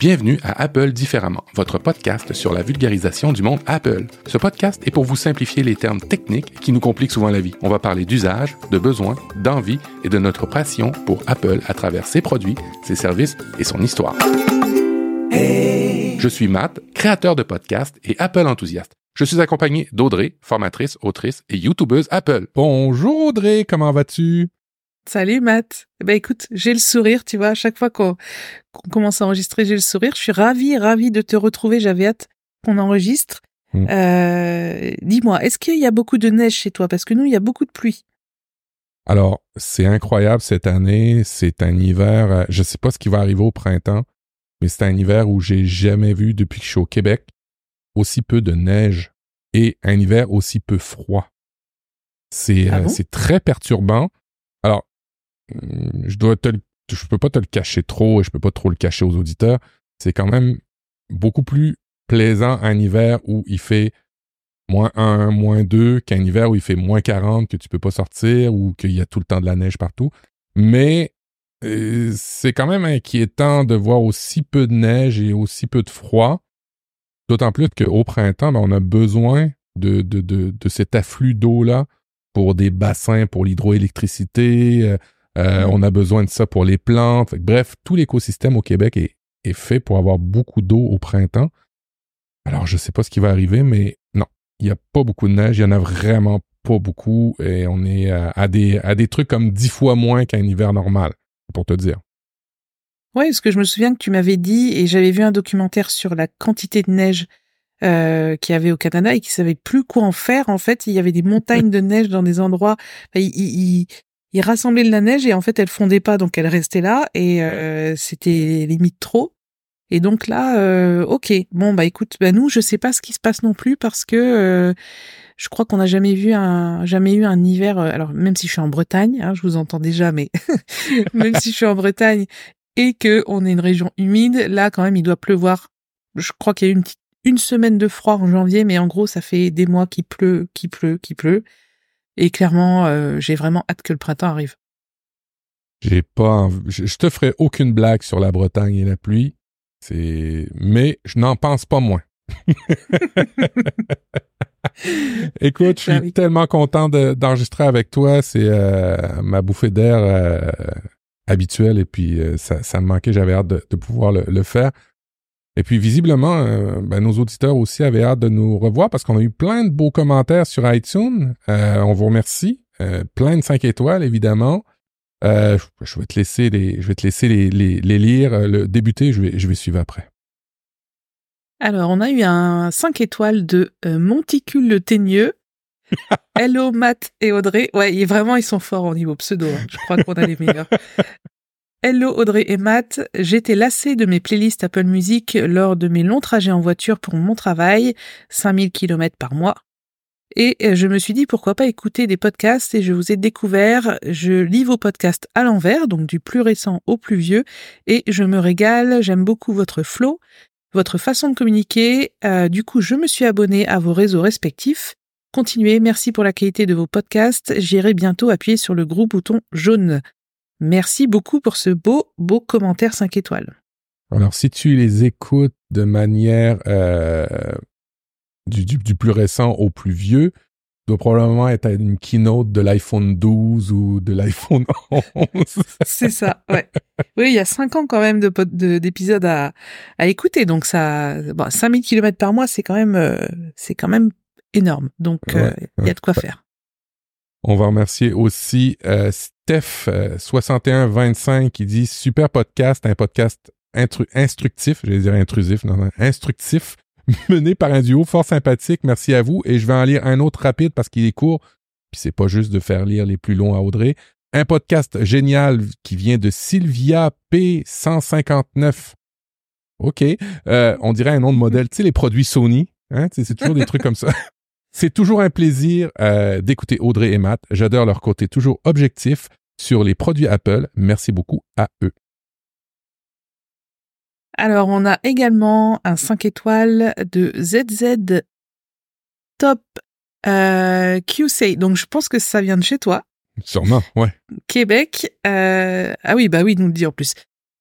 Bienvenue à Apple Différemment, votre podcast sur la vulgarisation du monde Apple. Ce podcast est pour vous simplifier les termes techniques qui nous compliquent souvent la vie. On va parler d'usage, de besoins, d'envie et de notre passion pour Apple à travers ses produits, ses services et son histoire. Je suis Matt, créateur de podcast et Apple enthousiaste. Je suis accompagné d'Audrey, formatrice, autrice et youtubeuse Apple. Bonjour Audrey, comment vas-tu? Salut Matt. Eh ben écoute, j'ai le sourire, tu vois, à chaque fois qu'on commence à enregistrer, j'ai le sourire. Je suis ravie, ravie de te retrouver. J'avais hâte qu'on enregistre. Mm. Euh, dis-moi, est-ce qu'il y a beaucoup de neige chez toi? Parce que nous, il y a beaucoup de pluie. Alors, c'est incroyable cette année. C'est un hiver. Euh, je sais pas ce qui va arriver au printemps, mais c'est un hiver où j'ai jamais vu depuis que je suis au Québec aussi peu de neige et un hiver aussi peu froid. C'est ah euh, très perturbant. Alors, je dois te je peux pas te le cacher trop et je peux pas trop le cacher aux auditeurs. C'est quand même beaucoup plus plaisant un hiver où il fait moins 1, moins 2 qu'un hiver où il fait moins 40, que tu peux pas sortir ou qu'il y a tout le temps de la neige partout. Mais euh, c'est quand même inquiétant de voir aussi peu de neige et aussi peu de froid. D'autant plus qu'au printemps, ben, on a besoin de, de, de, de cet afflux d'eau-là pour des bassins, pour l'hydroélectricité. Euh, on a besoin de ça pour les plantes. Bref, tout l'écosystème au Québec est, fait pour avoir beaucoup d'eau au printemps. Alors, je ne sais pas ce qui va arriver, mais non, il n'y a pas beaucoup de neige. Il y en a vraiment pas beaucoup. Et on est à, des, trucs comme dix fois moins qu'un hiver normal, pour te dire. Oui, parce que je me souviens que tu m'avais dit, et j'avais vu un documentaire sur la quantité de neige euh, qu'il y avait au Canada et qui savait plus quoi en faire. En fait, il y avait des montagnes de neige dans des endroits. Rassemblait de la neige et en fait elle fondait pas donc elle restait là et euh, c'était limite trop. Et donc là, euh, ok, bon bah écoute, bah nous je sais pas ce qui se passe non plus parce que euh, je crois qu'on n'a jamais vu un jamais eu un hiver. alors même si je suis en Bretagne, hein, je vous entends déjà, mais même si je suis en Bretagne et que on est une région humide, là quand même il doit pleuvoir. Je crois qu'il y a eu une une semaine de froid en janvier, mais en gros ça fait des mois qu'il pleut, qu'il pleut, qu'il pleut. Et clairement, euh, j'ai vraiment hâte que le printemps arrive. J'ai pas, je, te ferai aucune blague sur la Bretagne et la pluie. C'est, mais je n'en pense pas moins. Écoute, je suis tellement content d'enregistrer avec toi. C'est euh, ma bouffée d'air euh, habituelle et puis ça, ça, me manquait. J'avais hâte de, pouvoir le, faire. Et puis visiblement, euh, ben, nos auditeurs aussi avaient hâte de nous revoir parce qu'on a eu plein de beaux commentaires sur iTunes. Euh, on vous remercie. Euh, plein de 5 étoiles, évidemment. je vais te laisser les, je vais te laisser les, les, lire. Le débuter, je vais, je vais suivre après. Alors, on a eu un 5 étoiles de Monticule le Teigneux. Hello Matt et Audrey. Ouais, vraiment, ils sont forts au niveau pseudo. Hein. Je crois qu'on a les meilleurs. Hello Audrey et Matt, j'étais lassée de mes playlists Apple Music lors de mes longs trajets en voiture pour mon travail, 5000 km par mois. Et je me suis dit pourquoi pas écouter des podcasts et je vous ai découvert, je lis vos podcasts à l'envers, donc du plus récent au plus vieux, et je me régale, j'aime beaucoup votre flow, votre façon de communiquer, euh, du coup je me suis abonnée à vos réseaux respectifs. Continuez, merci pour la qualité de vos podcasts, j'irai bientôt appuyer sur le gros bouton jaune. Merci beaucoup pour ce beau, beau commentaire 5 étoiles. Alors, si tu les écoutes de manière euh, du, du, plus récent au plus vieux, doit probablement être une keynote de l'iPhone 12 ou de l'iPhone 11. C'est ça, ouais. Oui, il y a 5 ans quand même d'épisodes de, à, à écouter, donc ça, bon, 5000 km par mois, c'est quand même, euh, c'est quand même énorme. Donc, euh, il y a de quoi faire. On va remercier aussi euh, Steph6125 euh, qui dit super podcast, un podcast instructif, j'allais dire intrusif, non, instructif, mené par un duo fort sympathique. Merci à vous. Et je vais en lire un autre rapide parce qu'il est court. Puis c'est pas juste de faire lire les plus longs à Audrey. Un podcast génial qui vient de Sylvia P159. OK. Euh, on dirait un nom de modèle. Tu sais, les produits Sony. Hein? C'est toujours des trucs comme ça. C'est toujours un plaisir euh, d'écouter Audrey et Matt. J'adore leur côté toujours objectif sur les produits Apple. Merci beaucoup à eux. Alors, on a également un 5 étoiles de ZZ Top euh, QC. Donc, je pense que ça vient de chez toi. Sûrement, ouais. Québec. Euh, ah oui, bah oui, nous le dit en plus.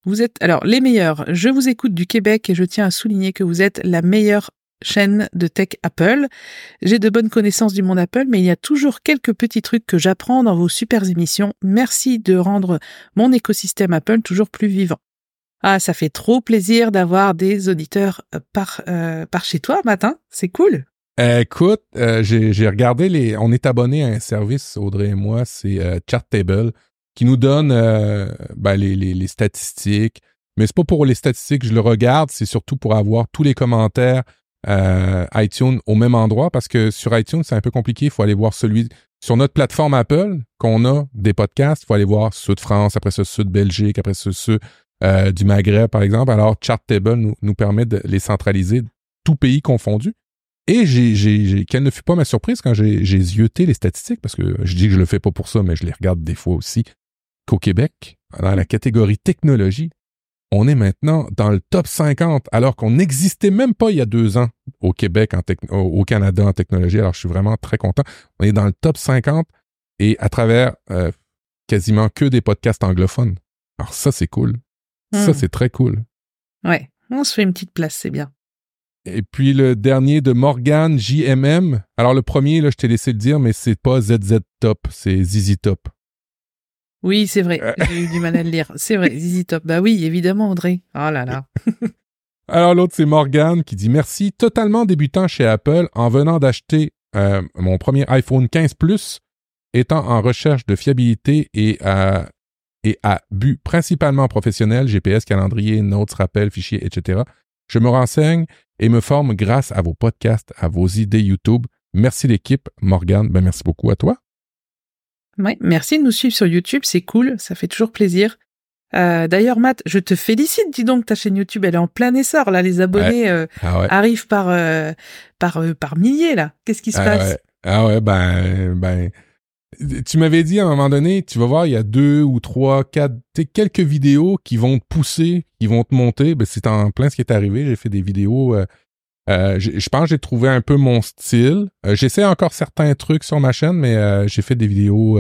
Vous êtes alors les meilleurs. Je vous écoute du Québec et je tiens à souligner que vous êtes la meilleure chaîne de tech Apple. J'ai de bonnes connaissances du monde Apple, mais il y a toujours quelques petits trucs que j'apprends dans vos super émissions. Merci de rendre mon écosystème Apple toujours plus vivant. Ah, ça fait trop plaisir d'avoir des auditeurs euh, par, euh, par chez toi matin. C'est cool. Euh, écoute, j'ai regardé les. On est abonné à un service, Audrey et moi, c'est Chartable, qui nous donne ben, les, les, les, statistiques. Mais c'est pas pour les statistiques que je le regarde, c'est surtout pour avoir tous les commentaires euh, iTunes au même endroit parce que sur iTunes, c'est un peu compliqué. Il faut aller voir celui sur notre plateforme Apple qu'on a des podcasts. Il faut aller voir ceux de France, après ça ceux de Belgique, après ça ceux euh, du Maghreb, par exemple. Alors, Chartable nous, nous permet de les centraliser, tout pays confondu. Et j'ai, j'ai, quelle ne fut pas ma surprise quand j'ai, j'ai les statistiques, parce que je dis que je le fais pas pour ça, mais je les regarde des fois aussi, qu'au Québec, dans la catégorie technologie, on est maintenant dans le top 50, alors qu'on n'existait même pas il y a deux ans au Québec, en au Canada en technologie. Alors, je suis vraiment très content. On est dans le top 50 et à travers euh, quasiment que des podcasts anglophones. Alors ça, c'est cool. Ça, hmm. c'est très cool. Ouais, on se fait une petite place, c'est bien. Et puis le dernier de Morgan JMM. Alors le premier, là, je t'ai laissé le dire, mais c'est pas ZZ Top, c'est ZZ Top. Oui, c'est vrai. J'ai eu du mal à le lire. C'est vrai, Zizi Top. Bah oui, évidemment, Audrey. Oh là là. Alors l'autre, c'est Morgan qui dit merci. Totalement débutant chez Apple en venant d'acheter euh, mon premier iPhone 15 Plus, étant en recherche de fiabilité et à, et à but principalement professionnel, GPS, calendrier, notes, rappels, fichiers, etc. Je me renseigne et me forme grâce à vos podcasts, à vos idées YouTube. Merci l'équipe. Morgan, ben merci beaucoup à toi. Oui, merci de nous suivre sur YouTube, c'est cool, ça fait toujours plaisir. Euh, D'ailleurs, Matt, je te félicite, dis donc, ta chaîne YouTube, elle est en plein essor, là, les abonnés euh, ah arrivent par, euh, par, euh, par milliers, là. Qu'est-ce qui se ah passe? ouais. Ah ouais, ben, ben, tu m'avais dit à un moment donné, tu vas voir, il y a deux ou trois, quatre, quelques vidéos qui vont te pousser, qui vont te monter. Ben, c'est en plein ce qui est arrivé. J'ai fait des vidéos euh, je pense que j'ai trouvé un peu mon style. Euh, j'essaie encore certains trucs sur ma chaîne, mais euh, j'ai fait des vidéos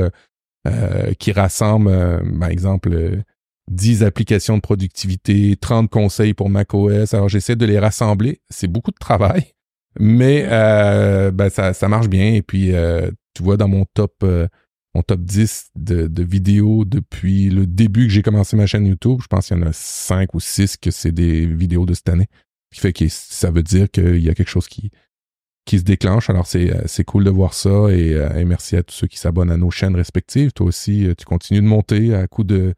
qui rassemblent, par exemple, 10 applications de productivité, 30 conseils pour macOS. Alors j'essaie de les rassembler. C'est beaucoup de travail, mais ben, ça, ça marche bien. Et puis, tu vois, dans mon top, mon top 10 de, de, vidéos depuis le début que j'ai commencé ma chaîne YouTube, je pense qu'il y en a 5 ou 6 que c'est des vidéos de cette année qui fait que ça veut dire qu'il y a quelque chose qui, qui se déclenche. Alors, c'est, euh, c'est cool de voir ça euh, et, merci à tous ceux qui s'abonnent à nos chaînes respectives. Toi aussi, euh, tu continues de monter à coup de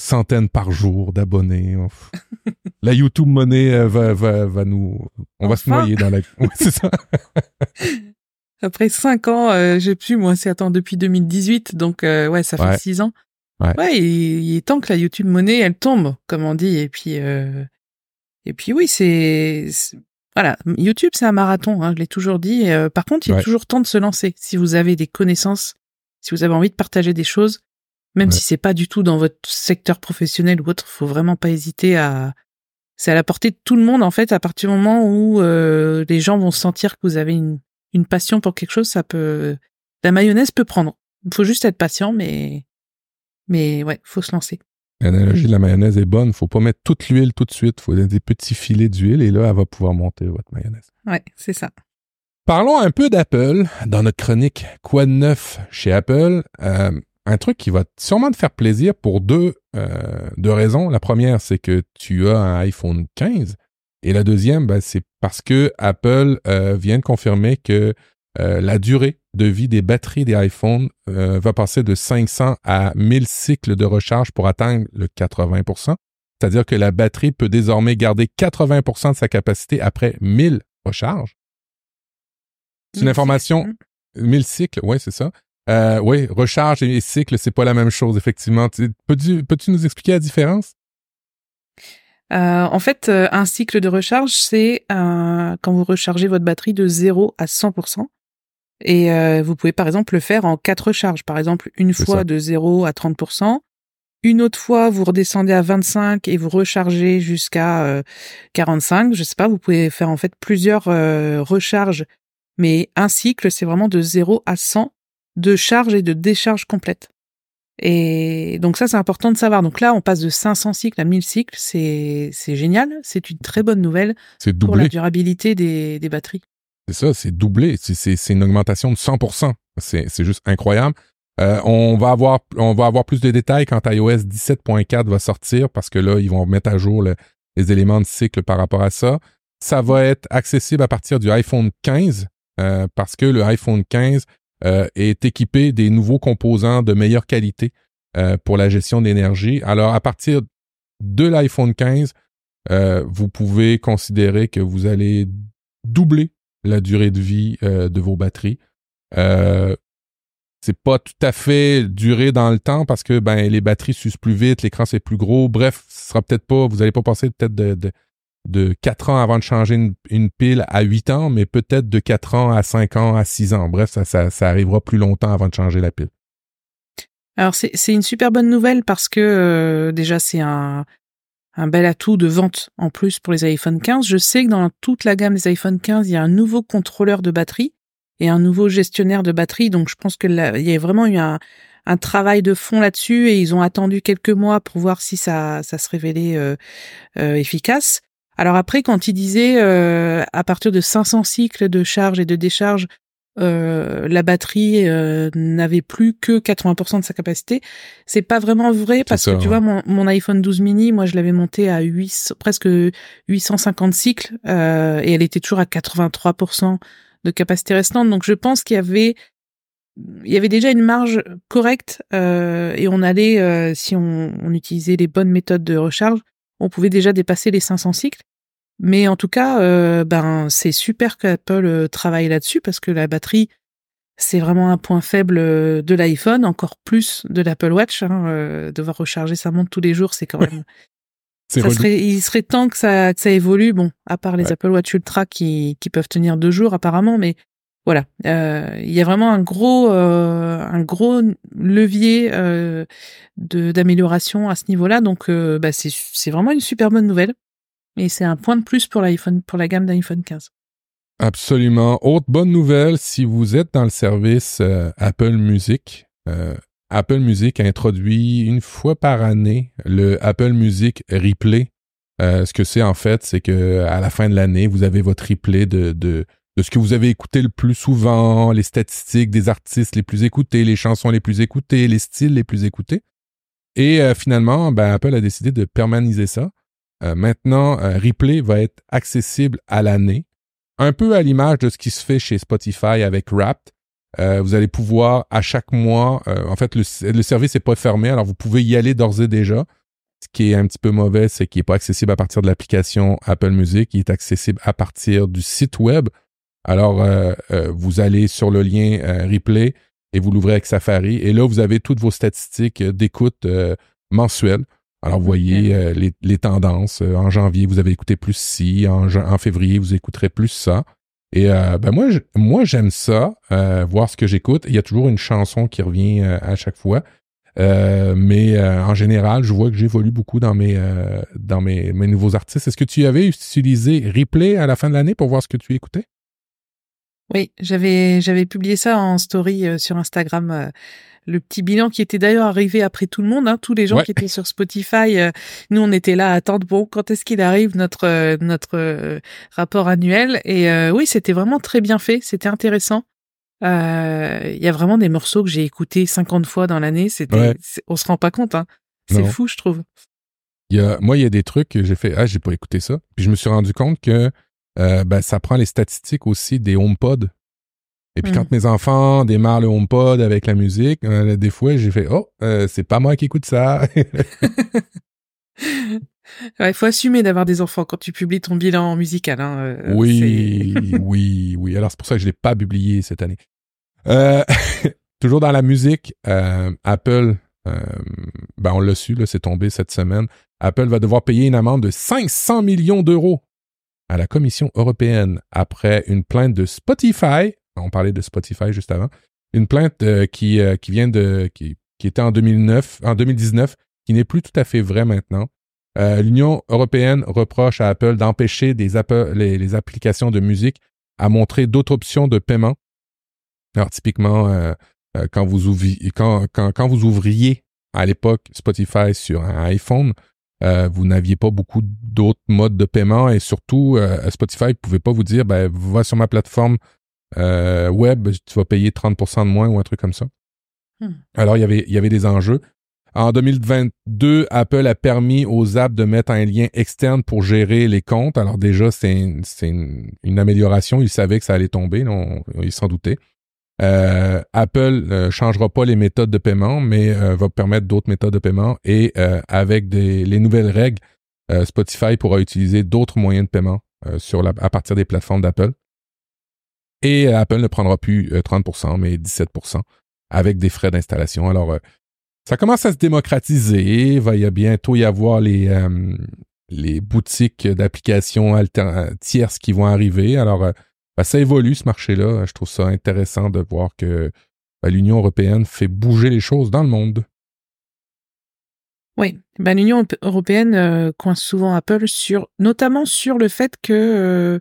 centaines par jour d'abonnés. la YouTube monnaie va, va, va nous... On va se noyer dans la... c'est ça. Après cinq ans, euh, j'ai plus, moi, c'est attends, depuis 2018, donc ouais, ça fait six ans. Ouais, il, est temps que la YouTube monnaie, elle tombe, comme on dit, et puis... Et puis oui, c'est voilà, YouTube c'est un marathon, hein, je l'ai toujours dit. Euh, par contre, il y a toujours temps de se lancer. Si vous avez des connaissances, si vous avez envie de partager des choses, même si c'est pas du tout dans votre secteur professionnel ou autre, faut vraiment pas hésiter à. C'est à la portée de tout le monde en fait. À partir du moment où euh, les gens vont sentir que vous avez une, une passion pour quelque chose, ça peut. La mayonnaise peut prendre. Il faut juste être patient, mais mais ouais, faut se lancer. L'analogie de la mayonnaise est bonne. Faut pas mettre toute l'huile tout de suite. Faut des petits filets d'huile et là, elle va pouvoir monter votre mayonnaise. Ouais, c'est ça. Parlons un peu d'Apple dans notre chronique Quoi de neuf chez Apple? Euh, un truc qui va sûrement te faire plaisir pour deux, euh, deux raisons. La première, c'est que tu as un iPhone 15. Et la deuxième, ben, c'est parce que Apple euh, vient de confirmer que euh, la durée de vie des batteries des iPhones euh, va passer de 500 à 1000 cycles de recharge pour atteindre le 80% C'est-à-dire que la batterie peut désormais garder 80% de sa capacité après 1000 recharges. C'est une information... 1000 cycles, oui, c'est ça. Euh, oui, recharge et cycle, c'est pas la même chose, effectivement. Peux-tu peux nous expliquer la différence? en fait, un cycle de recharge, c'est quand vous rechargez votre batterie de 0 à 100%. Et euh, vous pouvez par exemple le faire en quatre charges. Par exemple, une fois de 0 à 30%. Une autre fois, vous redescendez à 25 et vous rechargez jusqu'à euh, 45. Je sais pas, vous pouvez faire en fait plusieurs euh, recharges. Mais un cycle, c'est vraiment de 0 à 100 de charge et de décharge complète. Et donc ça, c'est important de savoir. Donc là, on passe de 500 cycles à 1000 cycles. C'est c'est génial. C'est une très bonne nouvelle pour la durabilité des, des batteries. C'est ça, c'est doublé. C'est- une augmentation de 100%. C'est juste incroyable. Euh, on va avoir on va avoir plus de détails quand iOS 17.4 va sortir parce que là ils vont mettre à jour le- les éléments de cycle par rapport à ça. Ça va être accessible à partir du iPhone 15 euh, parce que le iPhone 15 euh, est équipé des nouveaux composants de meilleure qualité euh, pour la gestion d'énergie. Alors à partir de l'iPhone 15, euh, vous pouvez considérer que vous allez doubler la durée de vie euh, de vos batteries. Euh, c'est pas tout à fait duré dans le temps parce que ben les batteries s'usent plus vite, l'écran c'est plus gros. Bref, ce sera peut-être pas, vous allez pas passer peut-être de, de, de 4 ans avant de changer une, pile à 8 ans, mais peut-être de 4 ans à 5 ans à 6 ans. Bref, ça, arrivera plus longtemps avant de changer la pile. Alors c'est c'est une super bonne nouvelle parce que euh, déjà c'est un un bel atout de vente en plus pour les iPhone 15. Je sais que dans toute la gamme des iPhone 15, il y a un nouveau contrôleur de batterie et un nouveau gestionnaire de batterie. Donc je pense que il y a vraiment eu un, un travail de fond là-dessus et ils ont attendu quelques mois pour voir si ça, ça se révélait euh, euh, efficace. Alors après, quand il disait euh, à partir de 500 cycles de charge et de décharge, euh, la batterie euh, n'avait plus que 80% de sa capacité. C'est pas vraiment vrai parce ça, que tu ouais. vois mon, mon iPhone 12 mini, moi je l'avais monté à 800, presque 850 cycles euh, et elle était toujours à 83% de capacité restante. Donc je pense qu'il y avait il y avait déjà une marge correcte euh, et on allait euh, si on, on utilisait les bonnes méthodes de recharge, on pouvait déjà dépasser les 500 cycles. Mais en tout cas, euh, ben c'est super qu'Apple euh, travaille là-dessus parce que la batterie, c'est vraiment un point faible euh, de l'iPhone, encore plus de l'Apple Watch. Hein, euh, devoir recharger sa montre tous les jours, c'est quand même. Ça relou. serait, il serait temps que ça, que ça évolue. Bon, à part les Ouais. Apple Watch Ultra qui, qui peuvent tenir deux jours apparemment, mais voilà, Euh, il y a vraiment un gros, euh, un gros levier euh, d'amélioration à ce niveau-là. Donc, bah, c'est c'est vraiment une super bonne nouvelle. Et c'est un point de plus pour la gamme d'iPhone 15. Absolument. Autre bonne nouvelle, si vous êtes dans le service euh, Apple Music, euh, Apple Music a introduit une fois par année le Apple Music Replay. Euh, ce que c'est en fait, c'est que à la fin de l'année, vous avez votre replay de, ce que vous avez écouté le plus souvent, les statistiques des artistes les plus écoutés, les chansons les plus écoutées, les styles les plus écoutés. Et finalement, ben, Apple a décidé de permaniser ça. Euh, maintenant, euh, Replay va être accessible à l'année un peu à l'image de ce qui se fait chez Spotify avec Wrapped. Euh, vous allez pouvoir à chaque mois, euh, en fait, le, le service n'est pas fermé, alors vous pouvez y aller d'ores et déjà. Ce qui est un petit peu mauvais, c'est qu'il n'est pas accessible à partir de l'application Apple Music, il est accessible à partir du site web. Alors, euh, vous allez sur le lien Replay et vous l'ouvrez avec Safari. Et là, vous avez toutes vos statistiques d'écoute mensuelles. Alors, vous voyez euh, les, les tendances. Euh, en janvier, vous avez écouté plus ci. En, février, vous écouterez plus ça. Et euh, ben moi, je- moi j'aime ça, euh, voir ce que j'écoute. Il y a toujours une chanson qui revient euh, à chaque fois. Mais en général, je vois que j'évolue beaucoup dans mes dans mes, mes nouveaux artistes. Est-ce que tu avais utilisé Replay à la fin de l'année pour voir ce que tu écoutais? Oui, j'avais j'avais publié ça en story euh, sur Instagram. euh, le petit bilan qui était d'ailleurs arrivé après tout le monde, hein, tous les gens Ouais. qui étaient sur Spotify. euh, nous, on était là à attendre. Bon, quand est-ce qu'il arrive notre euh, notre euh, rapport annuel? Et euh, oui, c'était vraiment très bien fait. C'était intéressant. Euh, Il y a vraiment des morceaux que j'ai écoutés 50 fois dans l'année. C'était, Ouais. c'est- on se rend pas compte. Hein. C'est Non. fou, je trouve. Il y a, moi, il y a des trucs que j'ai fait, ah, j'ai pas écouté ça. Puis je me suis rendu compte que euh, ben, ça prend les statistiques aussi des HomePod. Et puis Mhm. quand mes enfants démarrent le HomePod avec la musique, euh, des fois, j'ai fait, oh, euh, c'est pas moi qui écoute ça. Il faut assumer d'avoir des enfants quand tu publies ton bilan musical. Hein. oui, oui, oui. Alors c'est pour ça que je l'ai pas publié cette année. Toujours dans la musique, Apple, ben on l'a su, c'est tombé cette semaine. Apple va devoir payer une amende de 500 millions d'euros à la Commission européenne après une plainte de Spotify. On parlait de Spotify juste avant. Une plainte euh, qui, euh, qui vient de qui, qui était en 2009, en 2019, qui n'est plus tout à fait vrai maintenant. Euh, L'Union européenne reproche à Apple d'empêcher les, applications de musique à montrer d'autres options de paiement. Alors typiquement, quand vous ouvriez à l'époque Spotify sur un iPhone, euh, vous n'aviez pas beaucoup d'autres modes de paiement et surtout euh, Spotify ne pouvait pas vous dire ben va sur ma plateforme euh, web, tu vas payer 30% de moins ou un truc comme ça. Hmm. Alors il y avait il y avait des enjeux. En 2022, Apple a permis aux apps de mettre un lien externe pour gérer les comptes. Alors déjà, c'est une, une, amélioration. Ils savaient que ça allait tomber, ils s'en doutaient. Euh, Apple ne changera pas les méthodes de paiement, mais euh, va permettre d'autres méthodes de paiement. Et euh, avec des, les nouvelles règles, Spotify pourra utiliser d'autres moyens de paiement sur à partir des plateformes d'Apple. Et Apple ne prendra plus 30%, mais 17% avec des frais d'installation. Alors, ça commence à se démocratiser. Il va y bientôt y avoir les, les boutiques d'applications tierces qui vont arriver. Alors, ben, ça évolue ce marché-là. Je trouve ça intéressant de voir que ben, l'Union européenne fait bouger les choses dans le monde. Oui, ben, l'Union européenne euh, coince souvent Apple sur, notamment sur le fait que euh,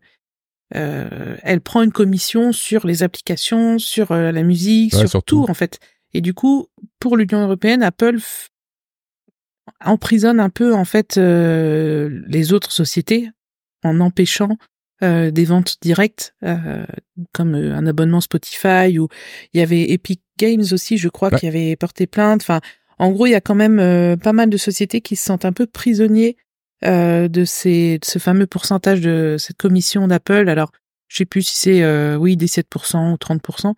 euh, elle prend une commission sur les applications, sur la musique, sur tout en fait. Et du coup, pour l'Union européenne, Apple emprisonne un peu en fait les autres sociétés en empêchant euh, des ventes directes, euh, comme euh, un abonnement Spotify, ou il y avait Epic Games aussi, je crois, qui avait porté plainte. Enfin, en gros, il y a quand même pas mal de sociétés qui se sentent un peu prisonniers de, ces, de ce fameux pourcentage de cette commission d'Apple. Alors, je sais plus si c'est oui 17% ou 30%.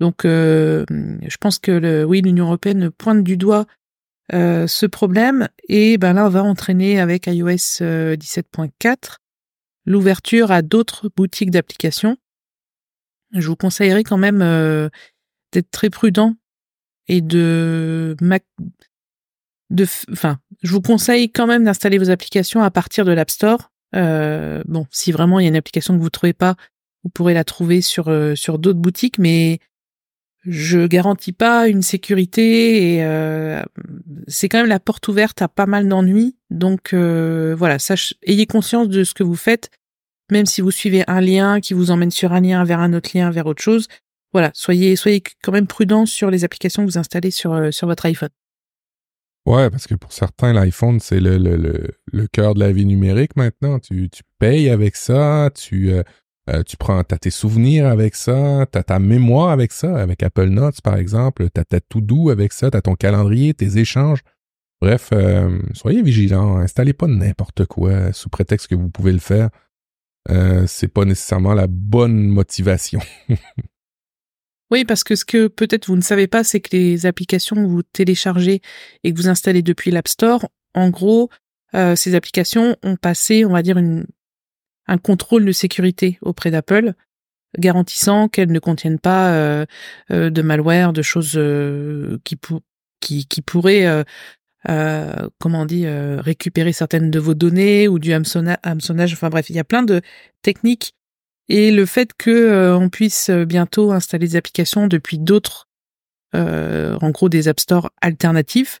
Donc, je pense que le, oui, l'Union européenne pointe du doigt ce problème et ben là, on va entraîner avec iOS 17.4 l'ouverture à d'autres boutiques d'applications. Je vous conseillerais quand même euh, d'être très prudent et de, de, enfin, je vous conseille quand même d'installer vos applications à partir de l'App Store. Euh, bon, si vraiment il y a une application que vous trouvez pas, vous pourrez la trouver sur euh, sur d'autres boutiques, mais je garantis pas une sécurité et c'est quand même la porte ouverte à pas mal d'ennuis. Donc voilà, ayez conscience de ce que vous faites même si vous suivez un lien qui vous emmène sur un lien vers un autre lien vers autre chose. Voilà, soyez soyez quand même prudent sur les applications que vous installez sur euh, sur votre iPhone. Ouais, parce que pour certains, l'iPhone, c'est le, le, le, cœur de la vie numérique maintenant. Tu, tu payes avec ça, tu, euh, euh tu prends, t'as tes souvenirs avec ça, t'as ta mémoire avec ça, avec Apple Notes par exemple, t'as ta to-do avec ça, t'as ton calendrier, tes échanges. Bref, euh, soyez vigilants, installez pas n'importe quoi sous prétexte que vous pouvez le faire. Euh, c'est pas nécessairement la bonne motivation. oui, parce que ce que peut-être vous ne savez pas, c'est que les applications que vous téléchargez et que vous installez depuis l'App Store, en gros, euh, ces applications ont passé, on va dire, une, un contrôle de sécurité auprès d'Apple, garantissant qu'elles ne contiennent pas euh, de malware, de choses qui, qui, qui pourraient euh, comment on dit, euh, récupérer certaines de vos données ou du hameçonnage. Enfin bref, il y a plein de techniques. Et le fait que euh, on puisse bientôt installer des applications depuis d'autres, en gros des App Store alternatifs,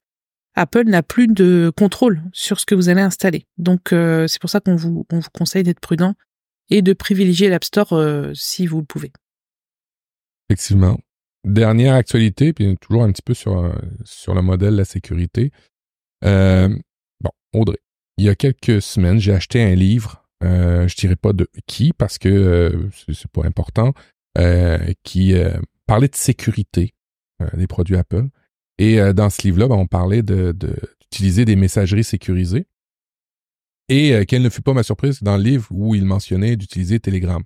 Apple n'a plus de contrôle sur ce que vous allez installer. Donc c'est pour ça qu'on vous, on vous conseille d'être prudent et de privilégier l'App Store si vous le pouvez. Effectivement. Dernière actualité, puis toujours un petit peu sur, sur le modèle de la sécurité. Euh, bon, Audrey, il y a quelques semaines, j'ai acheté un livre, euh, je dirais pas de qui parce que euh, c'est pas important, euh, qui parlait de sécurité des produits Apple. Et dans ce livre-là, ben, on parlait d'utiliser des messageries sécurisées. Et quelle ne fut pas ma surprise dans le livre où il mentionnait d'utiliser Telegram.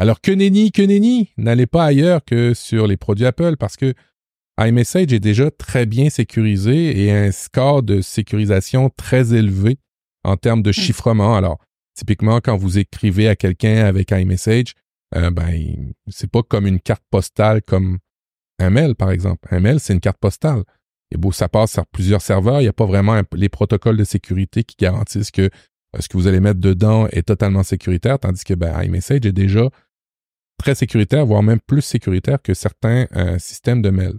Alors que nenni, que nenni, n'allez pas ailleurs que sur les produits Apple parce que iMessage est déjà très bien sécurisé et un score de sécurisation très élevé en termes de hmm. chiffrement. Alors, typiquement, quand vous écrivez à quelqu'un avec iMessage, euh, ben, c'est pas comme une carte postale comme un mail, par exemple. Un mail, c'est une carte postale. Et bon, ça passe sur plusieurs serveurs. Il n'y a pas vraiment les protocoles de sécurité qui garantissent que euh, ce que vous allez mettre dedans est totalement sécuritaire, tandis que ben, iMessage est déjà très sécuritaire, voire même plus sécuritaire que certains euh, systèmes de mail.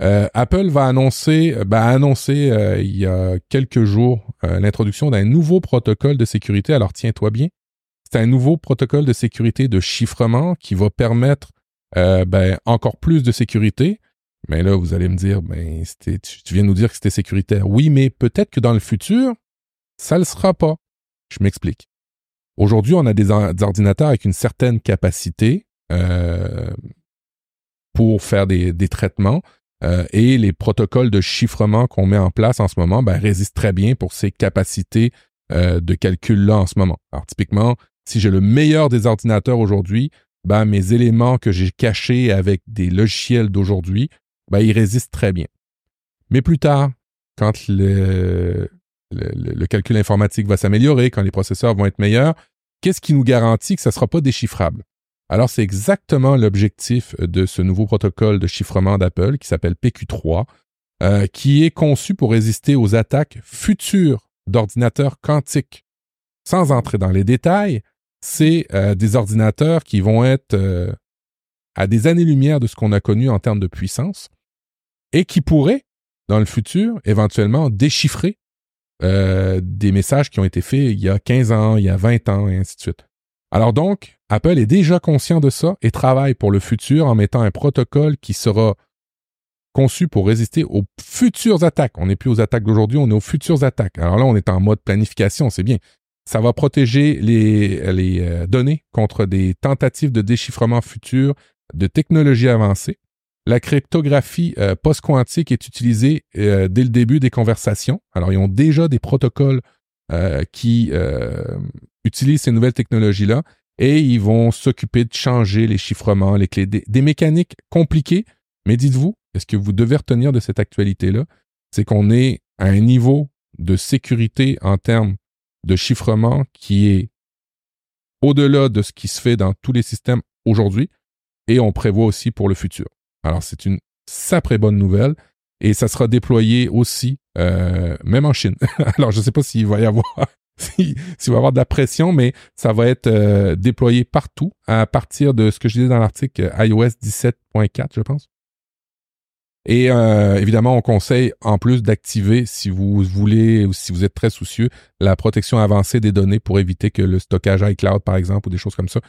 Euh, Apple va annoncer, euh, ben, annoncer il y a quelques jours l'introduction d'un nouveau protocole de sécurité. Alors tiens-toi bien, c'est un nouveau protocole de sécurité de chiffrement qui va permettre ben, encore plus de sécurité. Mais là, vous allez me dire, ben, tu, tu viens nous dire que c'était sécuritaire. Oui, mais peut-être que dans le futur, ça le sera pas. Je m'explique. Aujourd'hui, on a des, ordinateurs avec une certaine capacité pour faire des, traitements euh, et les protocoles de chiffrement qu'on met en place en ce moment ben, résistent très bien pour ces capacités euh, de calcul-là en ce moment. Alors typiquement, si j'ai le meilleur des ordinateurs aujourd'hui, ben, mes éléments que j'ai cachés avec des logiciels d'aujourd'hui, ben, ils résistent très bien. Mais plus tard, quand le, le, calcul informatique va s'améliorer, quand les processeurs vont être meilleurs, qu'est-ce qui nous garantit que ça ne sera pas déchiffrable? Alors, c'est exactement l'objectif de ce nouveau protocole de chiffrement d'Apple qui s'appelle PQ3, euh, qui est conçu pour résister aux attaques futures d'ordinateurs quantiques. Sans entrer dans les détails, c'est euh, des ordinateurs qui vont être euh, à des années-lumière de ce qu'on a connu en termes de puissance et qui pourraient, dans le futur, éventuellement déchiffrer des messages qui ont été faits il y a 15 ans, il y a 20 ans, et ainsi de suite. Alors donc, Apple est déjà conscient de ça et travaille pour le futur en mettant un protocole qui sera conçu pour résister aux futures attaques. On n'est plus aux attaques d'aujourd'hui, on est aux futures attaques. Alors là, on est en mode planification, c'est bien. Ça va protéger les, euh, données contre des tentatives de déchiffrement futures de technologies avancées. La cryptographie euh, post-quantique est utilisée euh, dès le début des conversations. Alors, ils ont déjà des protocoles qui utilisent ces nouvelles technologies-là et ils vont s'occuper de changer les chiffrements, les clés, des, mécaniques compliquées. Mais dites-vous, est-ce que vous devez retenir de cette actualité-là? C'est qu'on est à un niveau de sécurité en termes de chiffrement qui est au-delà de ce qui se fait dans tous les systèmes aujourd'hui et on prévoit aussi pour le futur. Alors, c'est une sacrée bonne nouvelle. Et ça sera déployé aussi, euh, même en Chine. Alors, je ne sais pas s'il va y avoir, s'il va y avoir de la pression, mais ça va être euh, déployé partout à partir de ce que je disais dans l'article iOS 17.4, je pense. Et euh, évidemment, on conseille en plus d'activer, si vous voulez ou si vous êtes très soucieux, la protection avancée des données pour éviter que le stockage iCloud, par exemple, ou des choses comme ça,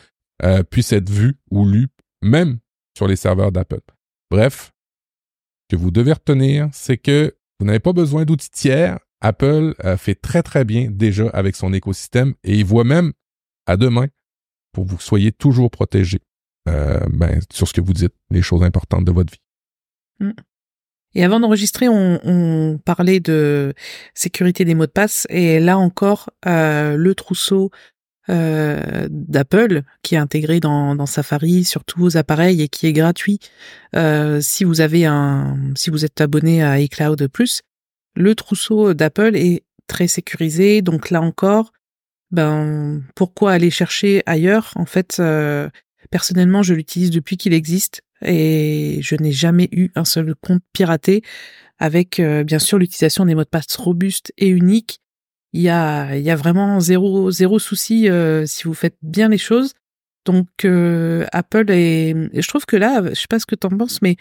puisse être vu ou lu, même sur les serveurs d'Apple. Bref, ce que vous devez retenir, c'est que vous n'avez pas besoin d'outils tiers. Apple fait très très bien déjà avec son écosystème et il voit même à demain pour que vous soyez toujours protégé euh, ben, sur ce que vous dites, les choses importantes de votre vie. Mm. Et avant d'enregistrer, on, parlait de sécurité des mots de passe et là encore, euh, le trousseau euh, d'Apple qui est intégré dans, Safari sur tous vos appareils et qui est gratuit si vous avez un si vous êtes abonné à iCloud Plus. Le trousseau d'Apple est très sécurisé, donc là encore, ben pourquoi aller chercher ailleurs? En fait, euh, personnellement, je l'utilise depuis qu'il existe et je n'ai jamais eu un seul compte piraté avec bien sûr l'utilisation des mots de passe robustes et uniques. Il y a, vraiment zéro, zéro souci euh, si vous faites bien les choses. Donc euh, Apple est, je trouve que là, je sais pas ce que tu en penses, mais